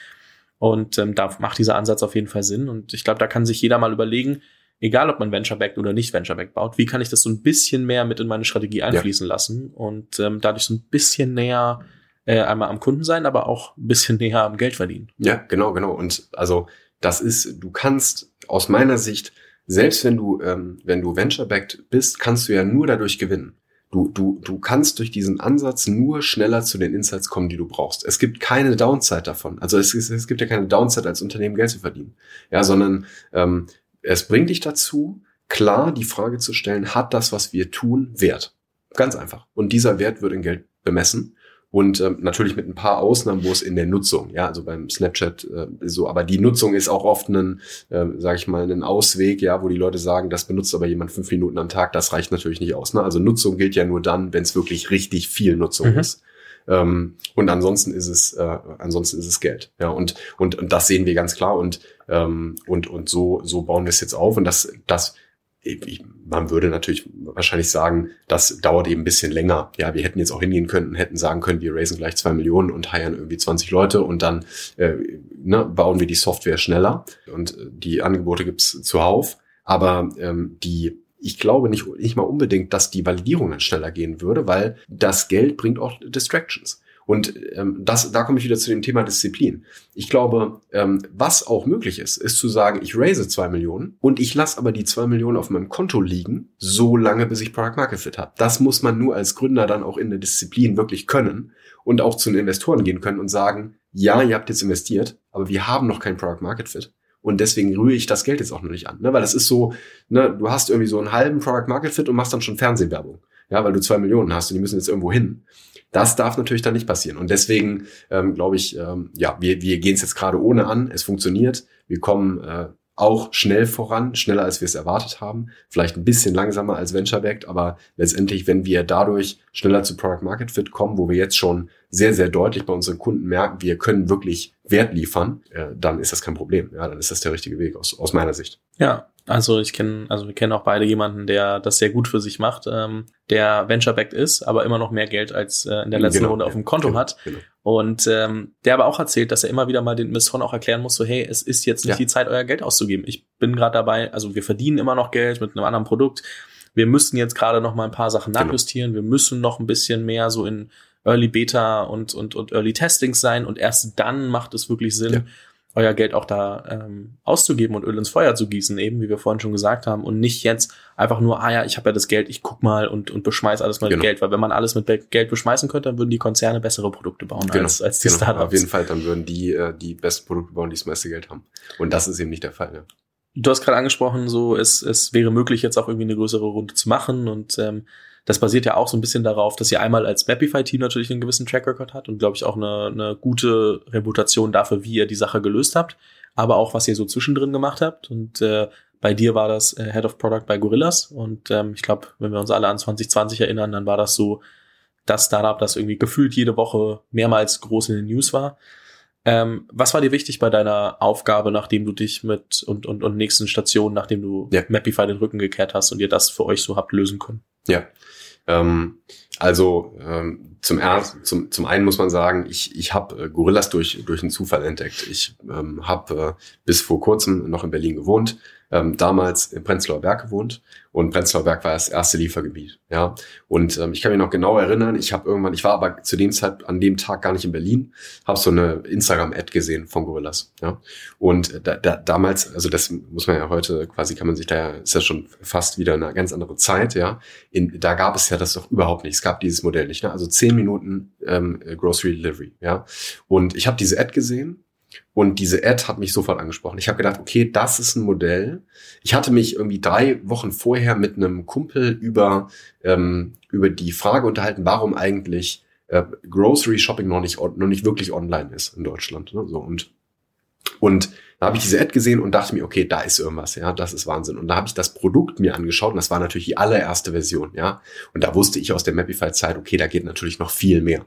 Und ähm, da macht dieser Ansatz auf jeden Fall Sinn. Und ich glaube, da kann sich jeder mal überlegen, egal ob man Venture-Backed oder nicht Venture-Backed baut, wie kann ich das so ein bisschen mehr mit in meine Strategie einfließen ja. lassen und ähm, dadurch so ein bisschen näher äh, einmal am Kunden sein, aber auch ein bisschen näher am Geld verdienen. Ja, genau, genau. Und also das ist, du kannst aus meiner Sicht, selbst wenn du, ähm, wenn du Venture-Backed bist, kannst du ja nur dadurch gewinnen. Du, du, du kannst durch diesen Ansatz nur schneller zu den Insights kommen, die du brauchst. Es gibt keine Downside davon. Also es, es, es gibt ja keine Downside als Unternehmen Geld zu verdienen. Ja, sondern ähm, es bringt dich dazu, klar die Frage zu stellen, hat das, was wir tun, Wert? Ganz einfach. Und dieser Wert wird in Geld bemessen. Und ähm, natürlich mit ein paar Ausnahmen, wo es in der Nutzung, ja, also beim Snapchat äh, so, aber die Nutzung ist auch oft ein, äh, sage ich mal, ein Ausweg, ja, wo die Leute sagen, das benutzt aber jemand fünf Minuten am Tag, das reicht natürlich nicht aus. Ne? Also Nutzung gilt ja nur dann, wenn es wirklich richtig viel Nutzung mhm. ist. Ähm, und ansonsten ist es, äh, ansonsten ist es Geld. Ja, und, und, und das sehen wir ganz klar und, ähm, und, und so, so bauen wir es jetzt auf und das, das, ich, man würde natürlich wahrscheinlich sagen, das dauert eben ein bisschen länger. Ja, wir hätten jetzt auch hingehen können, hätten sagen können, wir raisen gleich zwei Millionen und heiern irgendwie 20 Leute und dann äh, ne, bauen wir die Software schneller und äh, die Angebote gibt's zuhauf. Aber ähm, die ich glaube nicht, nicht mal unbedingt, dass die Validierung dann schneller gehen würde, weil das Geld bringt auch Distractions. Und ähm, das, da komme ich wieder zu dem Thema Disziplin. Ich glaube, ähm, was auch möglich ist, ist zu sagen, ich raise zwei Millionen und ich lasse aber die zwei Millionen auf meinem Konto liegen, so lange, bis ich Product Market Fit habe. Das muss man nur als Gründer dann auch in der Disziplin wirklich können und auch zu den Investoren gehen können und sagen, ja, ihr habt jetzt investiert, aber wir haben noch kein Product Market Fit. Und deswegen rühre ich das Geld jetzt auch noch nicht an. Ne? Weil das ist so, ne, du hast irgendwie so einen halben Product Market Fit und machst dann schon Fernsehwerbung. Ja, weil du zwei Millionen hast und die müssen jetzt irgendwo hin. Das darf natürlich dann nicht passieren. Und deswegen ähm, glaube ich, ähm, ja, wir, wir gehen es jetzt gerade ohne an. Es funktioniert. Wir kommen äh, auch schnell voran, schneller als wir es erwartet haben. Vielleicht ein bisschen langsamer als Venture-Backed, aber letztendlich, wenn wir dadurch schneller zu Product Market Fit kommen, wo wir jetzt schon sehr, sehr deutlich bei unseren Kunden merken, wir können wirklich Wert liefern, äh, dann ist das kein Problem. Ja, dann ist das der richtige Weg aus, aus meiner Sicht. Ja, also ich kenne, also wir kennen auch beide jemanden, der das sehr gut für sich macht, ähm, der Venture-backed ist, aber immer noch mehr Geld als äh, in der letzten genau, Runde auf dem Konto genau, hat. Genau. Und ähm, der aber auch erzählt, dass er immer wieder mal den Investoren auch erklären muss, so hey, es ist jetzt nicht ja. die Zeit, euer Geld auszugeben. Ich bin gerade dabei, also wir verdienen immer noch Geld mit einem anderen Produkt. Wir müssten jetzt gerade noch mal ein paar Sachen genau. nachjustieren. Wir müssen noch ein bisschen mehr so in Early Beta und, und, und Early Testings sein und erst dann macht es wirklich Sinn, ja euer Geld auch da ähm, auszugeben und Öl ins Feuer zu gießen, eben wie wir vorhin schon gesagt haben, und nicht jetzt einfach nur, ah ja, ich habe ja das Geld, ich guck mal und, und beschmeiß alles mit genau. Geld, weil wenn man alles mit Geld beschmeißen könnte, dann würden die Konzerne bessere Produkte bauen genau. als, als die genau. Startups. Auf jeden Fall, dann würden die äh, die besten Produkte bauen, die das meiste Geld haben. Und das ist eben nicht der Fall. Ja. Du hast gerade angesprochen, so es, es wäre möglich, jetzt auch irgendwie eine größere Runde zu machen und ähm, das basiert ja auch so ein bisschen darauf, dass ihr einmal als Mapify-Team natürlich einen gewissen Track Record hat und glaube ich auch eine, eine gute Reputation dafür, wie ihr die Sache gelöst habt aber auch was ihr so zwischendrin gemacht habt. Und äh, bei dir war das äh, Head of Product bei Gorillas. Und ähm, ich glaube, wenn wir uns alle an 2020 erinnern, dann war das so das Startup, das irgendwie gefühlt jede Woche mehrmals groß in den News war. Ähm, was war dir wichtig bei deiner Aufgabe, nachdem du dich mit und, und, und nächsten Stationen, nachdem du ja. Mapify den Rücken gekehrt hast und ihr das für euch so habt lösen können? Ja. Ähm, also ähm, zum, ersten, zum, zum einen muss man sagen, ich, ich habe äh, Gorillas durch, durch einen Zufall entdeckt. Ich ähm, habe äh, bis vor kurzem noch in Berlin gewohnt, ähm, damals in Prenzlauer Berg gewohnt und Prenzlauer Berg war das erste Liefergebiet. Ja, und ähm, ich kann mich noch genau erinnern. Ich habe irgendwann, ich war aber zu dem Zeit an dem Tag gar nicht in Berlin, habe so eine Instagram-Ad gesehen von Gorillas. Ja, und da, da, damals, also das muss man ja heute quasi, kann man sich da, ist ja schon fast wieder eine ganz andere Zeit. Ja, in, da gab es ja das doch überhaupt nicht. Es gab dieses Modell nicht. Ne? Also zehn Minuten ähm, Grocery Delivery. Ja, und ich habe diese Ad gesehen und diese Ad hat mich sofort angesprochen. Ich habe gedacht, okay, das ist ein Modell. Ich hatte mich irgendwie drei Wochen vorher mit einem Kumpel über, ähm, über die Frage unterhalten, warum eigentlich äh, Grocery Shopping noch nicht, noch nicht wirklich online ist in Deutschland. Ne? So, und, und da habe ich diese Ad gesehen und dachte mir, okay, da ist irgendwas, ja, das ist Wahnsinn. Und da habe ich das Produkt mir angeschaut und das war natürlich die allererste Version, ja. Und da wusste ich aus der Mapify-Zeit, okay, da geht natürlich noch viel mehr.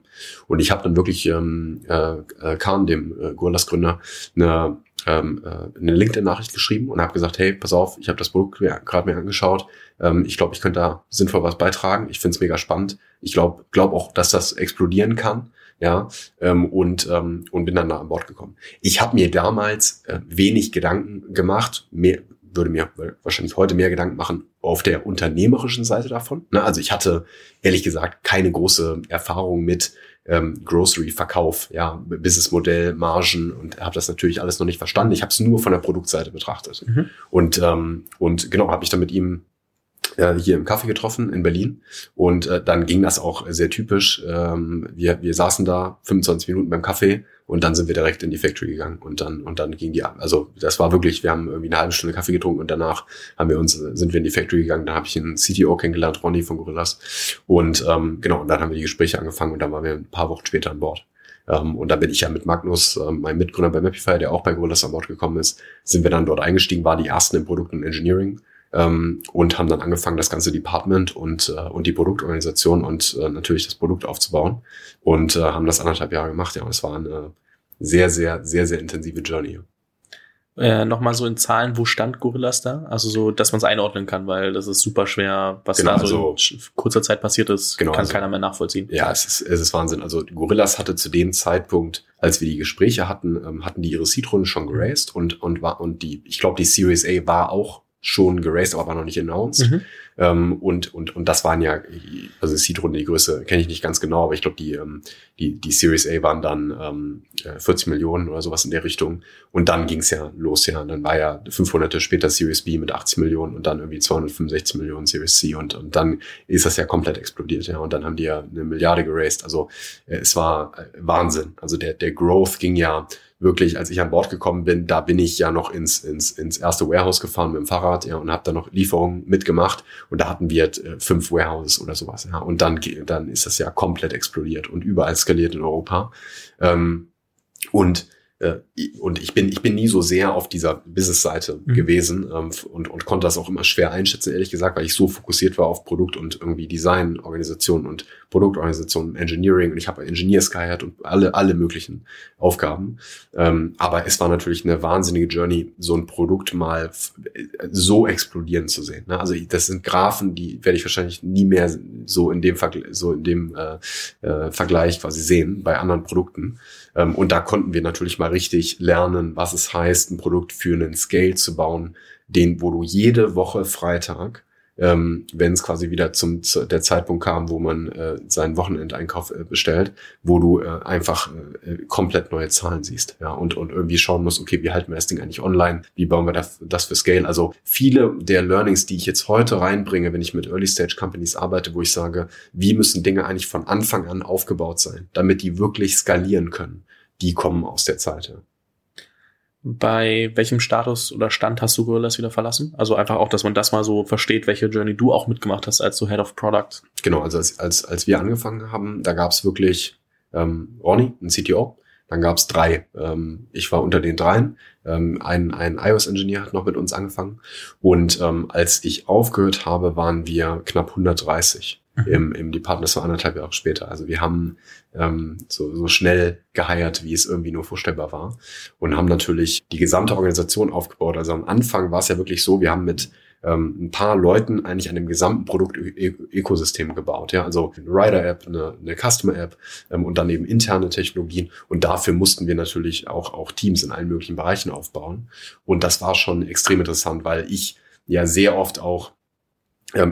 Und ich habe dann wirklich ähm, äh, äh Kahn, dem äh, Gorillas-Gründer, eine ähm, äh, eine LinkedIn-Nachricht geschrieben und habe gesagt, hey, pass auf, ich habe das Produkt gerade mir angeschaut. Ähm, ich glaube, ich könnte da sinnvoll was beitragen. Ich finde es mega spannend. Ich glaube glaub auch, dass das explodieren kann ja, ähm, und, ähm, und bin dann da an Bord gekommen. Ich habe mir damals äh, wenig Gedanken gemacht, mehr, würde mir wahrscheinlich heute mehr Gedanken machen auf der unternehmerischen Seite davon. Ne? Also ich hatte ehrlich gesagt keine große Erfahrung mit ähm, Grocery-Verkauf, ja, Businessmodell, Margen und habe das natürlich alles noch nicht verstanden. Ich habe es nur von der Produktseite betrachtet. Mhm. Und, ähm, und genau, habe ich dann mit ihm äh, hier im Kaffee getroffen in Berlin. Und äh, dann ging das auch sehr typisch. Ähm, wir, wir saßen da 25 Minuten beim Kaffee und dann sind wir direkt in die Factory gegangen und dann und dann ging die also das war wirklich wir haben irgendwie eine halbe Stunde Kaffee getrunken und danach haben wir uns sind wir in die Factory gegangen. Da habe ich einen CTO kennengelernt Ronny von Gorillas. Und ähm, genau und dann haben wir die Gespräche angefangen und dann waren wir ein paar Wochen später an Bord. Ähm, und da bin ich ja mit Magnus, äh, mein Mitgründer bei Mapify, der auch bei Gorillas an Bord gekommen ist, sind wir dann dort eingestiegen, war die ersten im Produkt und Engineering ähm, und haben dann angefangen, das ganze Department und, äh, und die Produktorganisation und äh, natürlich das Produkt aufzubauen und äh, haben das anderthalb Jahre gemacht. Ja, und es war eine sehr, sehr, sehr, sehr intensive Journey. Äh, Nochmal so in Zahlen, wo stand Gorillas da? Also so, dass man es einordnen kann, weil das ist super schwer, was genau, da so also, in kurzer Zeit passiert ist, genau, kann also, keiner mehr nachvollziehen. Ja, es ist, es ist Wahnsinn. Also Gorillas hatte zu dem Zeitpunkt, als wir die Gespräche hatten, ähm, hatten die ihre Seed-Runde schon geraced und, und war, und die, ich glaube, die Series A war auch schon geraced, aber war noch nicht announced. Mhm. Ähm, und, und, und das waren ja, also Seed-Runde, die Größe kenne ich nicht ganz genau, aber ich glaube, die, ähm, die, die Series A waren dann ähm, 40 äh, Millionen oder sowas in der Richtung. Und dann ging es ja los, ja. Und dann war ja 500 später Series B mit 80 Millionen und dann irgendwie 265 Millionen Series C und, und dann ist das ja komplett explodiert, ja. Und dann haben die ja eine Milliarde geraced. Also äh, es war äh, Wahnsinn. Also der, der Growth ging ja wirklich, als ich an Bord gekommen bin, da bin ich ja noch ins, ins, ins erste Warehouse gefahren mit dem Fahrrad ja, und habe da noch Lieferungen mitgemacht und da hatten wir äh, fünf Warehouses oder sowas. Ja, und dann, dann ist das ja komplett explodiert und überall skaliert in Europa. Ähm, und äh, und ich bin, ich bin nie so sehr auf dieser Business-Seite mhm. gewesen ähm, und, und konnte das auch immer schwer einschätzen, ehrlich gesagt, weil ich so fokussiert war auf Produkt und irgendwie Design, Organisation und Produktorganisation, Engineering und ich habe Engineers geheiert und alle, alle möglichen Aufgaben. Ähm, aber es war natürlich eine wahnsinnige Journey, so ein Produkt mal so explodieren zu sehen. Ne? Also das sind Graphen, die werde ich wahrscheinlich nie mehr so in dem, Vergleich, so in dem äh, äh, Vergleich quasi sehen bei anderen Produkten. Ähm, und da konnten wir natürlich mal richtig lernen, was es heißt, ein Produkt für einen Scale zu bauen, den, wo du jede Woche Freitag ähm, wenn es quasi wieder zum zu der Zeitpunkt kam, wo man äh, seinen Wochenendeinkauf äh, bestellt, wo du äh, einfach äh, komplett neue Zahlen siehst, ja und und irgendwie schauen musst, okay, wie halten wir das Ding eigentlich online, wie bauen wir das, das für Scale? Also viele der Learnings, die ich jetzt heute reinbringe, wenn ich mit Early Stage Companies arbeite, wo ich sage, wie müssen Dinge eigentlich von Anfang an aufgebaut sein, damit die wirklich skalieren können die kommen aus der Zeit. Ja. Bei welchem Status oder Stand hast du Gorillas wieder verlassen? Also einfach auch, dass man das mal so versteht, welche Journey du auch mitgemacht hast als so Head of Product. Genau, also als, als, als wir angefangen haben, da gab es wirklich ähm, Ronny, ein CTO, Dann gab es drei. Ähm, ich war unter den dreien. Ähm, ein ein iOS-Engineer hat noch mit uns angefangen. Und ähm, als ich aufgehört habe, waren wir knapp 130 mhm. Im, im Department. Das war anderthalb Jahre später. Also wir haben ähm, so, so schnell geheiert, wie es irgendwie nur vorstellbar war. Und haben natürlich die gesamte Organisation aufgebaut. Also am Anfang war es ja wirklich so, wir haben mit ähm, ein paar Leuten eigentlich an dem gesamten Produkt-Ökosystem gebaut. Ja, also eine Rider-App, eine, eine Customer-App ähm, und dann eben interne Technologien. Und dafür mussten wir natürlich auch, auch Teams in allen möglichen Bereichen aufbauen. Und das war schon extrem interessant, weil ich ja sehr oft auch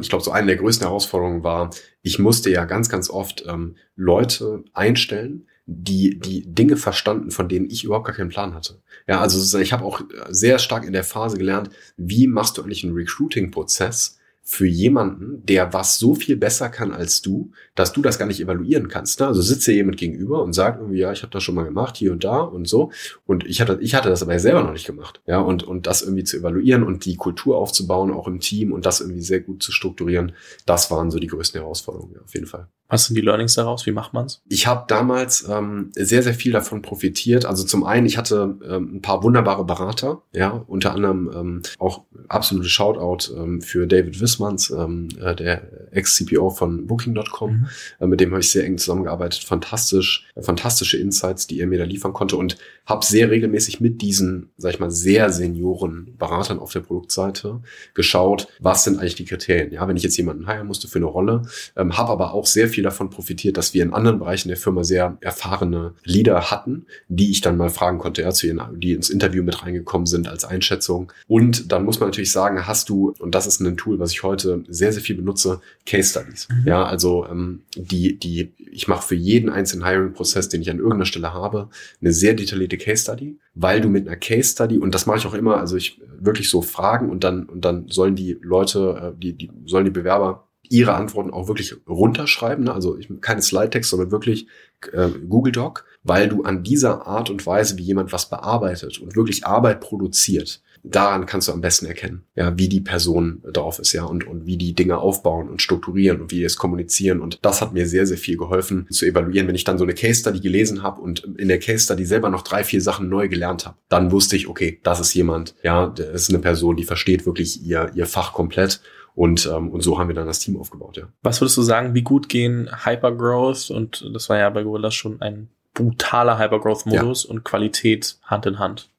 ich glaube, so eine der größten Herausforderungen war, ich musste ja ganz, ganz oft ähm, Leute einstellen, die die Dinge verstanden, von denen ich überhaupt gar keinen Plan hatte. Ja, also ich habe auch sehr stark in der Phase gelernt, wie machst du eigentlich einen Recruiting-Prozess, für jemanden, der was so viel besser kann als du, dass du das gar nicht evaluieren kannst. Ne? Also sitzt dir jemand gegenüber und sagt irgendwie, ja, ich habe das schon mal gemacht, hier und da und so. Und ich hatte, ich hatte das aber selber noch nicht gemacht. Ja, und, und das irgendwie zu evaluieren und die Kultur aufzubauen, auch im Team und das irgendwie sehr gut zu strukturieren, das waren so die größten Herausforderungen, ja, auf jeden Fall. Was sind die Learnings daraus? Wie macht man's? Ich habe damals ähm, sehr, sehr viel davon profitiert. Also zum einen, ich hatte ähm, ein paar wunderbare Berater, ja, unter anderem ähm, auch absolute Shoutout ähm, für David Wissmanns, ähm, äh, der Ex-CPO von Booking.com. Mhm. Äh, mit dem habe ich sehr eng zusammengearbeitet. Fantastisch, äh, fantastische Insights, die er mir da liefern konnte und habe sehr regelmäßig mit diesen, sag ich mal, sehr senioren Beratern auf der Produktseite geschaut, was sind eigentlich die Kriterien. Ja, wenn ich jetzt jemanden heiren musste für eine Rolle, ähm, habe aber auch sehr viel davon profitiert, dass wir in anderen Bereichen der Firma sehr erfahrene Leader hatten, die ich dann mal fragen konnte, ja, zu ihren, die ins Interview mit reingekommen sind als Einschätzung. Und dann muss man natürlich sagen, hast du, und das ist ein Tool, was ich heute sehr, sehr viel benutze, Case Studies. Mhm. Ja, also ähm, die, die, ich mache für jeden einzelnen Hiring-Prozess, den ich an irgendeiner Stelle habe, eine sehr detaillierte Case Study, weil du mit einer Case Study, und das mache ich auch immer, also ich wirklich so fragen und dann, und dann sollen die Leute, äh, die, die sollen die Bewerber ihre Antworten auch wirklich runterschreiben. Ne? Also ich, keine Slide-Text, sondern wirklich äh, Google Doc, weil du an dieser Art und Weise, wie jemand was bearbeitet und wirklich Arbeit produziert, daran kannst du am besten erkennen, ja, wie die Person drauf ist, ja, und, und wie die Dinge aufbauen und strukturieren und wie die es kommunizieren. Und das hat mir sehr, sehr viel geholfen zu evaluieren. Wenn ich dann so eine Case Study gelesen habe und in der Case Study selber noch drei, vier Sachen neu gelernt habe, dann wusste ich, okay, das ist jemand, ja, das ist eine Person, die versteht wirklich ihr, ihr Fach komplett und, ähm, und so haben wir dann das Team aufgebaut, ja. Was würdest du sagen, wie gut gehen Hypergrowth und das war ja bei Gorillas schon ein brutaler Hypergrowth-Modus ja. und Qualität Hand in Hand?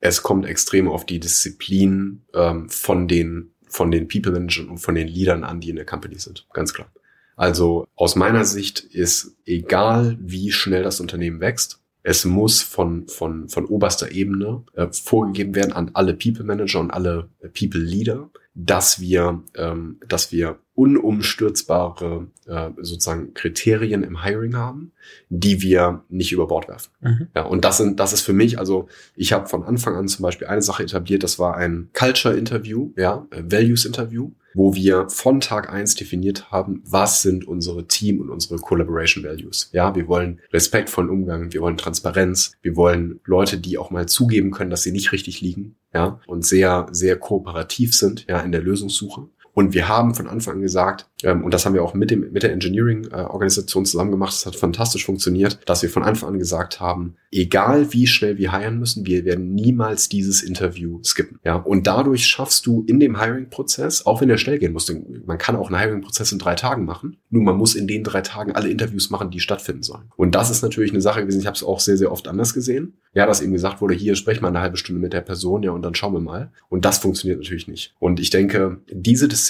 Es kommt extrem auf die Disziplin ähm, von den von den People Managern und von den Leadern an, die in der Company sind. Ganz klar. Also aus meiner Sicht ist egal, wie schnell das Unternehmen wächst, es muss von, von, von oberster Ebene äh, vorgegeben werden an alle People Manager und alle People Leader, dass wir, ähm, dass wir unumstürzbare äh, sozusagen Kriterien im Hiring haben, die wir nicht über Bord werfen. Mhm. Ja, und das sind, das ist für mich, also ich habe von Anfang an zum Beispiel eine Sache etabliert, das war ein Culture Interview, ja, Values Interview, wo wir von Tag eins definiert haben, was sind unsere Team und unsere Collaboration Values. Ja, wir wollen respektvollen Umgang, wir wollen Transparenz, wir wollen Leute, die auch mal zugeben können, dass sie nicht richtig liegen, ja, und sehr, sehr kooperativ sind, ja, in der Lösungssuche. Und wir haben von Anfang an gesagt, ähm, und das haben wir auch mit, dem, mit der Engineering-Organisation zusammen gemacht, das hat fantastisch funktioniert, dass wir von Anfang an gesagt haben, egal wie schnell wir hiren müssen, wir werden niemals dieses Interview skippen. Ja, und dadurch schaffst du in dem Hiring-Prozess, auch wenn er schnell gehen muss, man kann auch einen Hiring-Prozess in drei Tagen machen, nur man muss in den drei Tagen alle Interviews machen, die stattfinden sollen. Und das ist natürlich eine Sache gewesen, ich habe es auch sehr, sehr oft anders gesehen. Ja, dass eben gesagt wurde, hier sprech mal eine halbe Stunde mit der Person, ja, und dann schauen wir mal. Und das funktioniert natürlich nicht. Und ich denke, diese Disziplin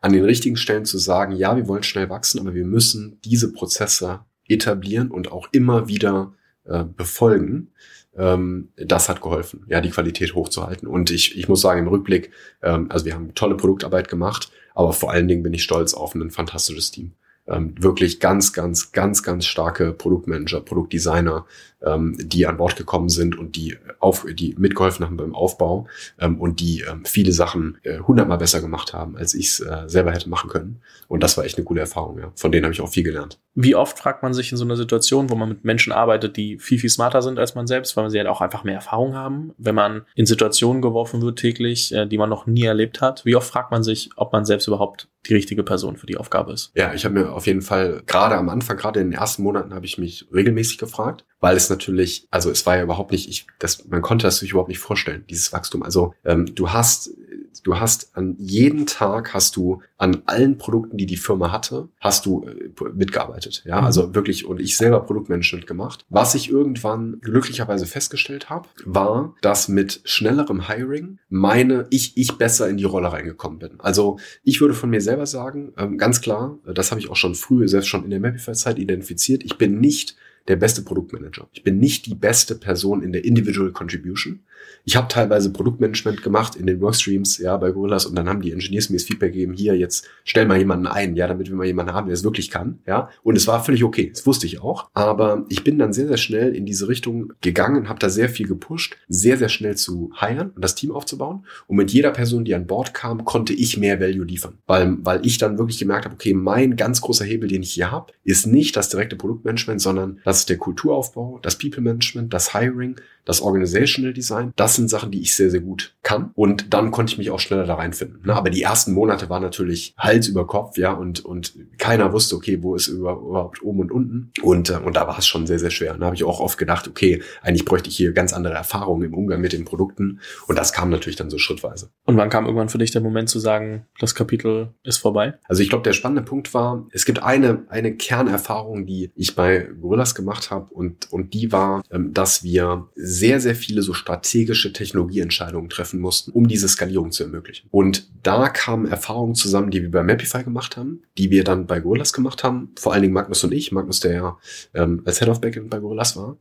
an den richtigen Stellen zu sagen, ja, wir wollen schnell wachsen, aber wir müssen diese Prozesse etablieren und auch immer wieder äh, befolgen, ähm, das hat geholfen, ja, die Qualität hochzuhalten. Und ich, ich muss sagen, im Rückblick, ähm, also wir haben tolle Produktarbeit gemacht, aber vor allen Dingen bin ich stolz auf ein fantastisches Team ähm, wirklich ganz, ganz, ganz, ganz starke Produktmanager, Produktdesigner, ähm, die an Bord gekommen sind und die auf, die mitgeholfen haben beim Aufbau ähm, und die ähm, viele Sachen äh, hundertmal besser gemacht haben, als ich es äh, selber hätte machen können. Und das war echt eine coole Erfahrung. Ja. Von denen habe ich auch viel gelernt. Wie oft fragt man sich in so einer Situation, wo man mit Menschen arbeitet, die viel, viel smarter sind als man selbst, weil sie halt auch einfach mehr Erfahrung haben, wenn man in Situationen geworfen wird täglich, äh, die man noch nie erlebt hat, wie oft fragt man sich, ob man selbst überhaupt die richtige Person für die Aufgabe ist. Ja, ich habe mir auf jeden Fall gerade am Anfang, gerade in den ersten Monaten, habe ich mich regelmäßig gefragt, weil es natürlich, also es war ja überhaupt nicht, ich, das, man konnte das sich überhaupt nicht vorstellen, dieses Wachstum. Also ähm, du hast du hast an jeden Tag hast du an allen Produkten, die die Firma hatte, hast du äh, mitgearbeitet. Ja, mhm. also wirklich und ich selber Produktmanagement gemacht. Was ich irgendwann glücklicherweise festgestellt habe, war, dass mit schnellerem Hiring meine ich ich besser in die Rolle reingekommen bin. Also ich würde von mir selber sagen, ähm, ganz klar, das habe ich auch schon früh, selbst schon in der Mapify-Zeit identifiziert. Ich bin nicht der beste Produktmanager. Ich bin nicht die beste Person in der Individual Contribution. Ich habe teilweise Produktmanagement gemacht in den Workstreams, ja, bei Gorillas und dann haben die Engineers mir das Feedback gegeben, hier, jetzt stell mal jemanden ein, ja, damit wir mal jemanden haben, der es wirklich kann, ja. Und es war völlig okay, das wusste ich auch. Aber ich bin dann sehr, sehr schnell in diese Richtung gegangen, habe da sehr viel gepusht, sehr, sehr schnell zu hiren und das Team aufzubauen. Und mit jeder Person, die an Bord kam, konnte ich mehr Value liefern. Weil, weil ich dann wirklich gemerkt habe, okay, mein ganz großer Hebel, den ich hier habe, ist nicht das direkte Produktmanagement, sondern das ist der Kulturaufbau, das People Management, das Hiring, das Organizational Design, das sind Sachen, die ich sehr, sehr gut kann. Und dann konnte ich mich auch schneller da reinfinden. Ne? Aber die ersten Monate waren natürlich Hals über Kopf, ja, und, und keiner wusste, okay, wo ist überhaupt oben und unten. Und, äh, und da war es schon sehr, sehr schwer. Da habe ich auch oft gedacht, okay, eigentlich bräuchte ich hier ganz andere Erfahrungen im Umgang mit den Produkten. Und das kam natürlich dann so schrittweise. Und wann kam irgendwann für dich der Moment zu sagen, das Kapitel ist vorbei? Also ich glaube, der spannende Punkt war, es gibt eine, eine Kernerfahrung, die ich bei Gorillas gemacht habe und, und die war, ähm, dass wir sehr, sehr viele so strategische Technologieentscheidungen treffen mussten, um diese Skalierung zu ermöglichen. Und da kamen Erfahrungen zusammen, die wir bei Mapify gemacht haben, die wir dann bei Gorillas gemacht haben, vor allen Dingen Magnus und ich, Magnus, der ja ähm, als Head of Backend bei Gorillas war.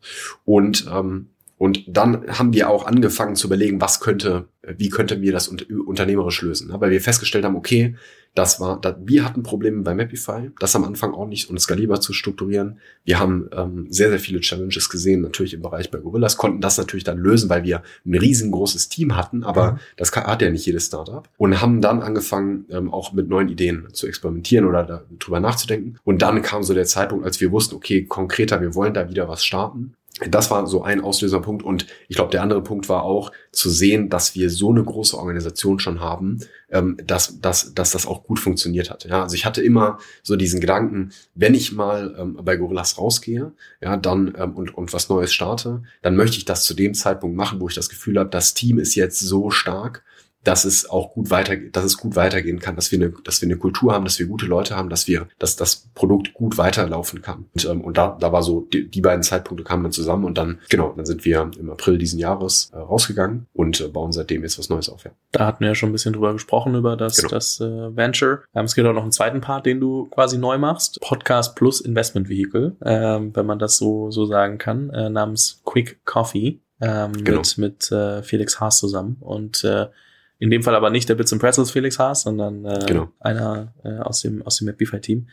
Und ähm, und dann haben wir auch angefangen zu überlegen, was könnte, wie könnten wir das unternehmerisch lösen. Weil wir festgestellt haben, okay, das war, das, wir hatten Probleme bei Mapify, das am Anfang auch nicht und skalierbar zu strukturieren. Wir haben ähm, sehr, sehr viele Challenges gesehen, natürlich im Bereich bei Gorillas, konnten das natürlich dann lösen, weil wir ein riesengroßes Team hatten, aber mhm. das hat ja nicht jedes Startup. Und haben dann angefangen, ähm, auch mit neuen Ideen zu experimentieren oder darüber nachzudenken. Und dann kam so der Zeitpunkt, als wir wussten, okay, konkreter, wir wollen da wieder was starten das war so ein Auslöserpunkt. Und ich glaube, der andere Punkt war auch zu sehen, dass wir so eine große Organisation schon haben, ähm, dass, dass, dass das auch gut funktioniert hat. Ja, also ich hatte immer so diesen Gedanken, wenn ich mal ähm, bei Gorillas rausgehe, ja, dann ähm, und, und was Neues starte, dann möchte ich das zu dem Zeitpunkt machen, wo ich das Gefühl habe, das Team ist jetzt so stark, dass es auch gut weiter, dass es gut weitergehen kann, dass wir eine, dass wir eine Kultur haben, dass wir gute Leute haben, dass wir, dass das Produkt gut weiterlaufen kann. Und, ähm, und da, da war so, die, die beiden Zeitpunkte kamen dann zusammen und dann, genau, dann sind wir im April diesen Jahres äh, rausgegangen und äh, bauen seitdem jetzt was Neues auf. Ja. Da hatten wir ja schon ein bisschen drüber gesprochen, über das, genau. das äh, Venture. Ähm, es gibt auch noch einen zweiten Part, den du quasi neu machst. Podcast plus Investment Vehicle, ähm, wenn man das so, so sagen kann, äh, namens Quick Coffee. Ähm, genau. mit, mit äh, Felix Haas zusammen. Und äh, in dem Fall aber nicht der Bits and Pretzels Felix Haas, sondern äh, genau. einer äh, aus dem, aus dem Mapify-Team.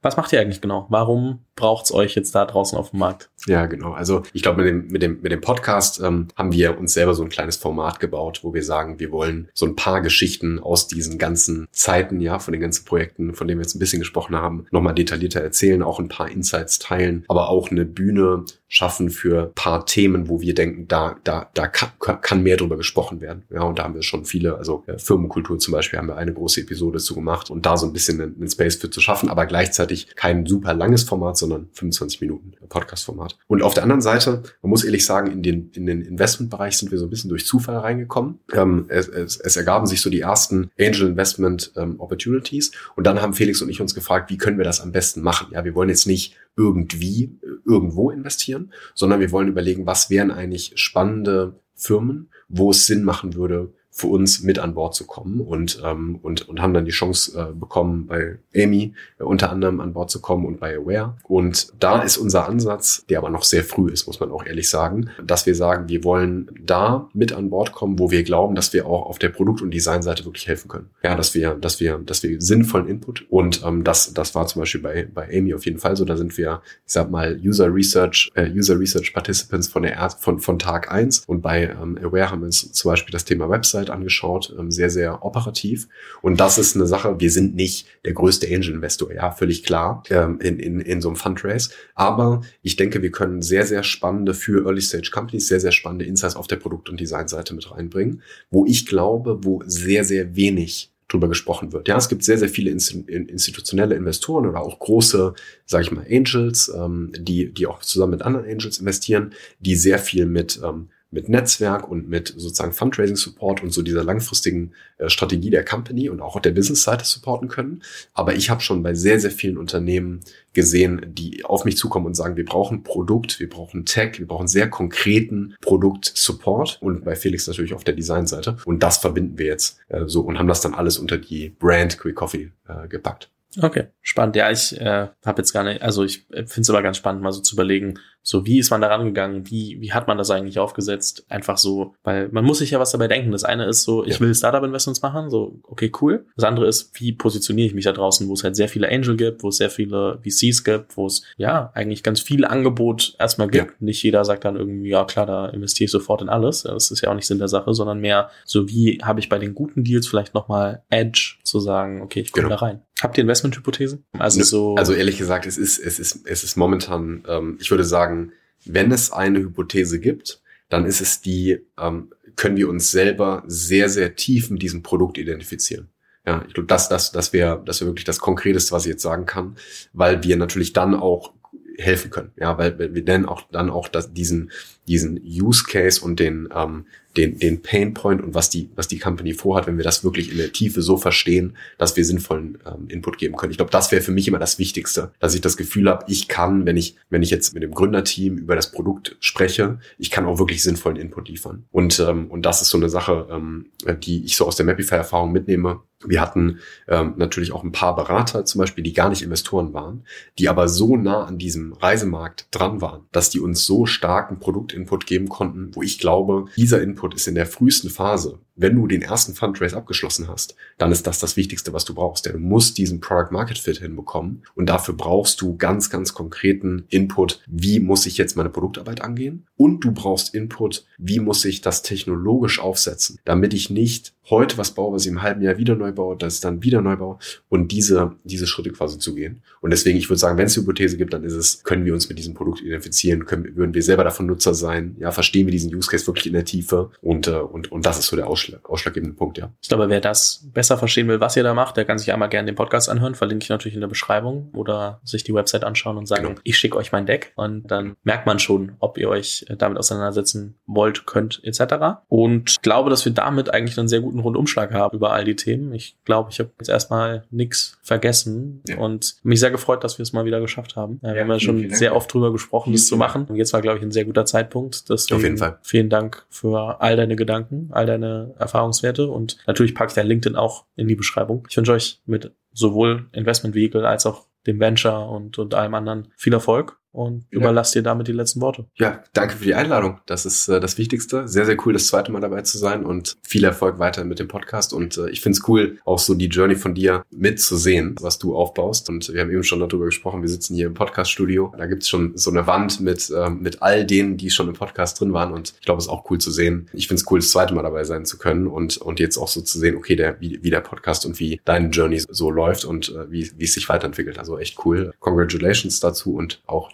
Was macht ihr eigentlich genau? Warum braucht's euch jetzt da draußen auf dem Markt? Ja, genau. Also ich glaube, mit dem, mit, dem, mit dem Podcast ähm, haben wir uns selber so ein kleines Format gebaut, wo wir sagen, wir wollen so ein paar Geschichten aus diesen ganzen Zeiten, ja, von den ganzen Projekten, von denen wir jetzt ein bisschen gesprochen haben, nochmal detaillierter erzählen, auch ein paar Insights teilen, aber auch eine Bühne schaffen für paar Themen, wo wir denken, da, da, da kann, kann mehr drüber gesprochen werden. Ja, und da haben wir schon viele, also äh, Firmenkultur zum Beispiel haben wir eine große Episode zu gemacht und da so ein bisschen einen, einen Space für zu schaffen, aber gleichzeitig kein super langes Format, sondern 25 Minuten Podcast-Format. Und auf der anderen Seite, man muss ehrlich sagen, in den, in den Investmentbereich sind wir so ein bisschen durch Zufall reingekommen. Ähm, es, es, es ergaben sich so die ersten Angel Investment ähm, Opportunities und dann haben Felix und ich uns gefragt, wie können wir das am besten machen? Ja, wir wollen jetzt nicht irgendwie äh, irgendwo investieren, sondern wir wollen überlegen, was wären eigentlich spannende Firmen, wo es Sinn machen würde, für uns mit an Bord zu kommen und, ähm, und, und haben dann die Chance äh, bekommen, bei Amy äh, unter anderem an Bord zu kommen und bei Aware. Und da ist unser Ansatz, der aber noch sehr früh ist, muss man auch ehrlich sagen, dass wir sagen, wir wollen da mit an Bord kommen, wo wir glauben, dass wir auch auf der Produkt- und Designseite wirklich helfen können. Ja, dass wir, dass wir, dass wir sinnvollen Input und ähm, das, das war zum Beispiel bei, bei Amy auf jeden Fall so. Da sind wir, ich sag mal, User Research, äh, User Research Participants von der von, von Tag eins und bei ähm, Aware haben wir zum Beispiel das Thema Website Website angeschaut, ähm, sehr, sehr operativ. Und das ist eine Sache, wir sind nicht der größte Angel-Investor, ja, völlig klar, ähm, in, in, in so einem Fundraise. Aber ich denke, wir können sehr, sehr spannende für Early-Stage-Companies, sehr, sehr spannende Insights auf der Produkt- und Designseite mit reinbringen, wo ich glaube, wo sehr, sehr wenig drüber gesprochen wird. Ja, es gibt sehr, sehr viele institutionelle Investoren oder auch große, sage ich mal, Angels, ähm, die, die auch zusammen mit anderen Angels investieren, die sehr viel mit ähm, mit Netzwerk und mit sozusagen Fundraising-Support und so dieser langfristigen äh, Strategie der Company und auch der Business-Seite supporten können. Aber ich habe schon bei sehr, sehr vielen Unternehmen gesehen, die auf mich zukommen und sagen, wir brauchen Produkt, wir brauchen Tech, wir brauchen sehr konkreten Produkt-Support und bei Felix natürlich auf der Design-Seite. Und das verbinden wir jetzt äh, so und haben das dann alles unter die Brand Quick Coffee äh, gepackt. Okay, spannend. Ja, ich äh, habe jetzt gar nicht, also ich finde es aber ganz spannend, mal so zu überlegen, so wie ist man da rangegangen, wie, wie hat man das eigentlich aufgesetzt? Einfach so, weil man muss sich ja was dabei denken. Das eine ist so, ich ja. will Startup-Investments machen, so, okay, cool. Das andere ist, wie positioniere ich mich da draußen, wo es halt sehr viele Angel gibt, wo es sehr viele VCs gibt, wo es ja eigentlich ganz viel Angebot erstmal gibt. Ja. Nicht jeder sagt dann irgendwie, ja klar, da investiere ich sofort in alles. Das ist ja auch nicht Sinn der Sache, sondern mehr so, wie habe ich bei den guten Deals vielleicht nochmal Edge zu sagen, okay, ich komme genau. da rein. Habt ihr Investmenthypothesen? Also so. Also ehrlich gesagt, es ist, es ist, es ist momentan, ähm, ich würde sagen, wenn es eine Hypothese gibt, dann ist es die, ähm, können wir uns selber sehr, sehr tief mit diesem Produkt identifizieren. Ja, ich glaube, das, das, das wäre, das wäre wirklich das Konkreteste, was ich jetzt sagen kann, weil wir natürlich dann auch helfen können. Ja, weil wir dann auch dann auch das, diesen diesen Use Case und den ähm, den den Pain Point und was die was die Company vorhat, wenn wir das wirklich in der Tiefe so verstehen, dass wir sinnvollen ähm, Input geben können. Ich glaube, das wäre für mich immer das Wichtigste, dass ich das Gefühl habe, ich kann, wenn ich wenn ich jetzt mit dem Gründerteam über das Produkt spreche, ich kann auch wirklich sinnvollen Input liefern. Und ähm, und das ist so eine Sache, ähm, die ich so aus der Mapify Erfahrung mitnehme wir hatten ähm, natürlich auch ein paar Berater zum Beispiel, die gar nicht Investoren waren, die aber so nah an diesem Reisemarkt dran waren, dass die uns so starken Produktinput geben konnten, wo ich glaube, dieser Input ist in der frühesten Phase wenn du den ersten Fundraise abgeschlossen hast, dann ist das das Wichtigste, was du brauchst. Denn du musst diesen Product Market Fit hinbekommen und dafür brauchst du ganz, ganz konkreten Input. Wie muss ich jetzt meine Produktarbeit angehen? Und du brauchst Input, wie muss ich das technologisch aufsetzen, damit ich nicht heute was baue, was ich im halben Jahr wieder neu baue, das dann wieder neu baue und diese, diese Schritte quasi zu gehen. Und deswegen, ich würde sagen, wenn es Hypothese gibt, dann ist es, können wir uns mit diesem Produkt identifizieren, können, würden wir selber davon Nutzer sein, ja, verstehen wir diesen Use Case wirklich in der Tiefe und, äh, und, und das ist so der Ausschlag ausschlaggebende Punkt, ja. Ich glaube, wer das besser verstehen will, was ihr da macht, der kann sich einmal gerne den Podcast anhören, verlinke ich natürlich in der Beschreibung oder sich die Website anschauen und sagen, genau. ich schicke euch mein Deck und dann merkt man schon, ob ihr euch damit auseinandersetzen wollt, könnt, etc. Und glaube, dass wir damit eigentlich einen sehr guten Rundumschlag haben über all die Themen. Ich glaube, ich habe jetzt erstmal nichts vergessen ja. und mich sehr gefreut, dass wir es mal wieder geschafft haben. Ja, wir haben ja schon sehr oft drüber gesprochen, das zu machen. Und jetzt war, glaube ich, ein sehr guter Zeitpunkt. Deswegen Auf jeden Fall. Vielen Dank für all deine Gedanken, all deine Erfahrungswerte und natürlich packe ich dein LinkedIn auch in die Beschreibung. Ich wünsche euch mit sowohl Investment Vehicle als auch dem Venture und, und allem anderen viel Erfolg und ja. überlasse dir damit die letzten Worte. Ja, danke für die Einladung. Das ist äh, das Wichtigste. Sehr, sehr cool, das zweite Mal dabei zu sein und viel Erfolg weiter mit dem Podcast. Und äh, ich finde es cool, auch so die Journey von dir mitzusehen, was du aufbaust. Und wir haben eben schon darüber gesprochen, wir sitzen hier im Podcast-Studio. Da gibt's schon so eine Wand mit, äh, mit all denen, die schon im Podcast drin waren. Und ich glaube, es ist auch cool zu sehen. Ich finde es cool, das zweite Mal dabei sein zu können und, und jetzt auch so zu sehen, okay, der, wie, wie der Podcast und wie deine Journey so läuft und äh, wie, wie es sich weiterentwickelt. Also echt cool. Congratulations dazu und auch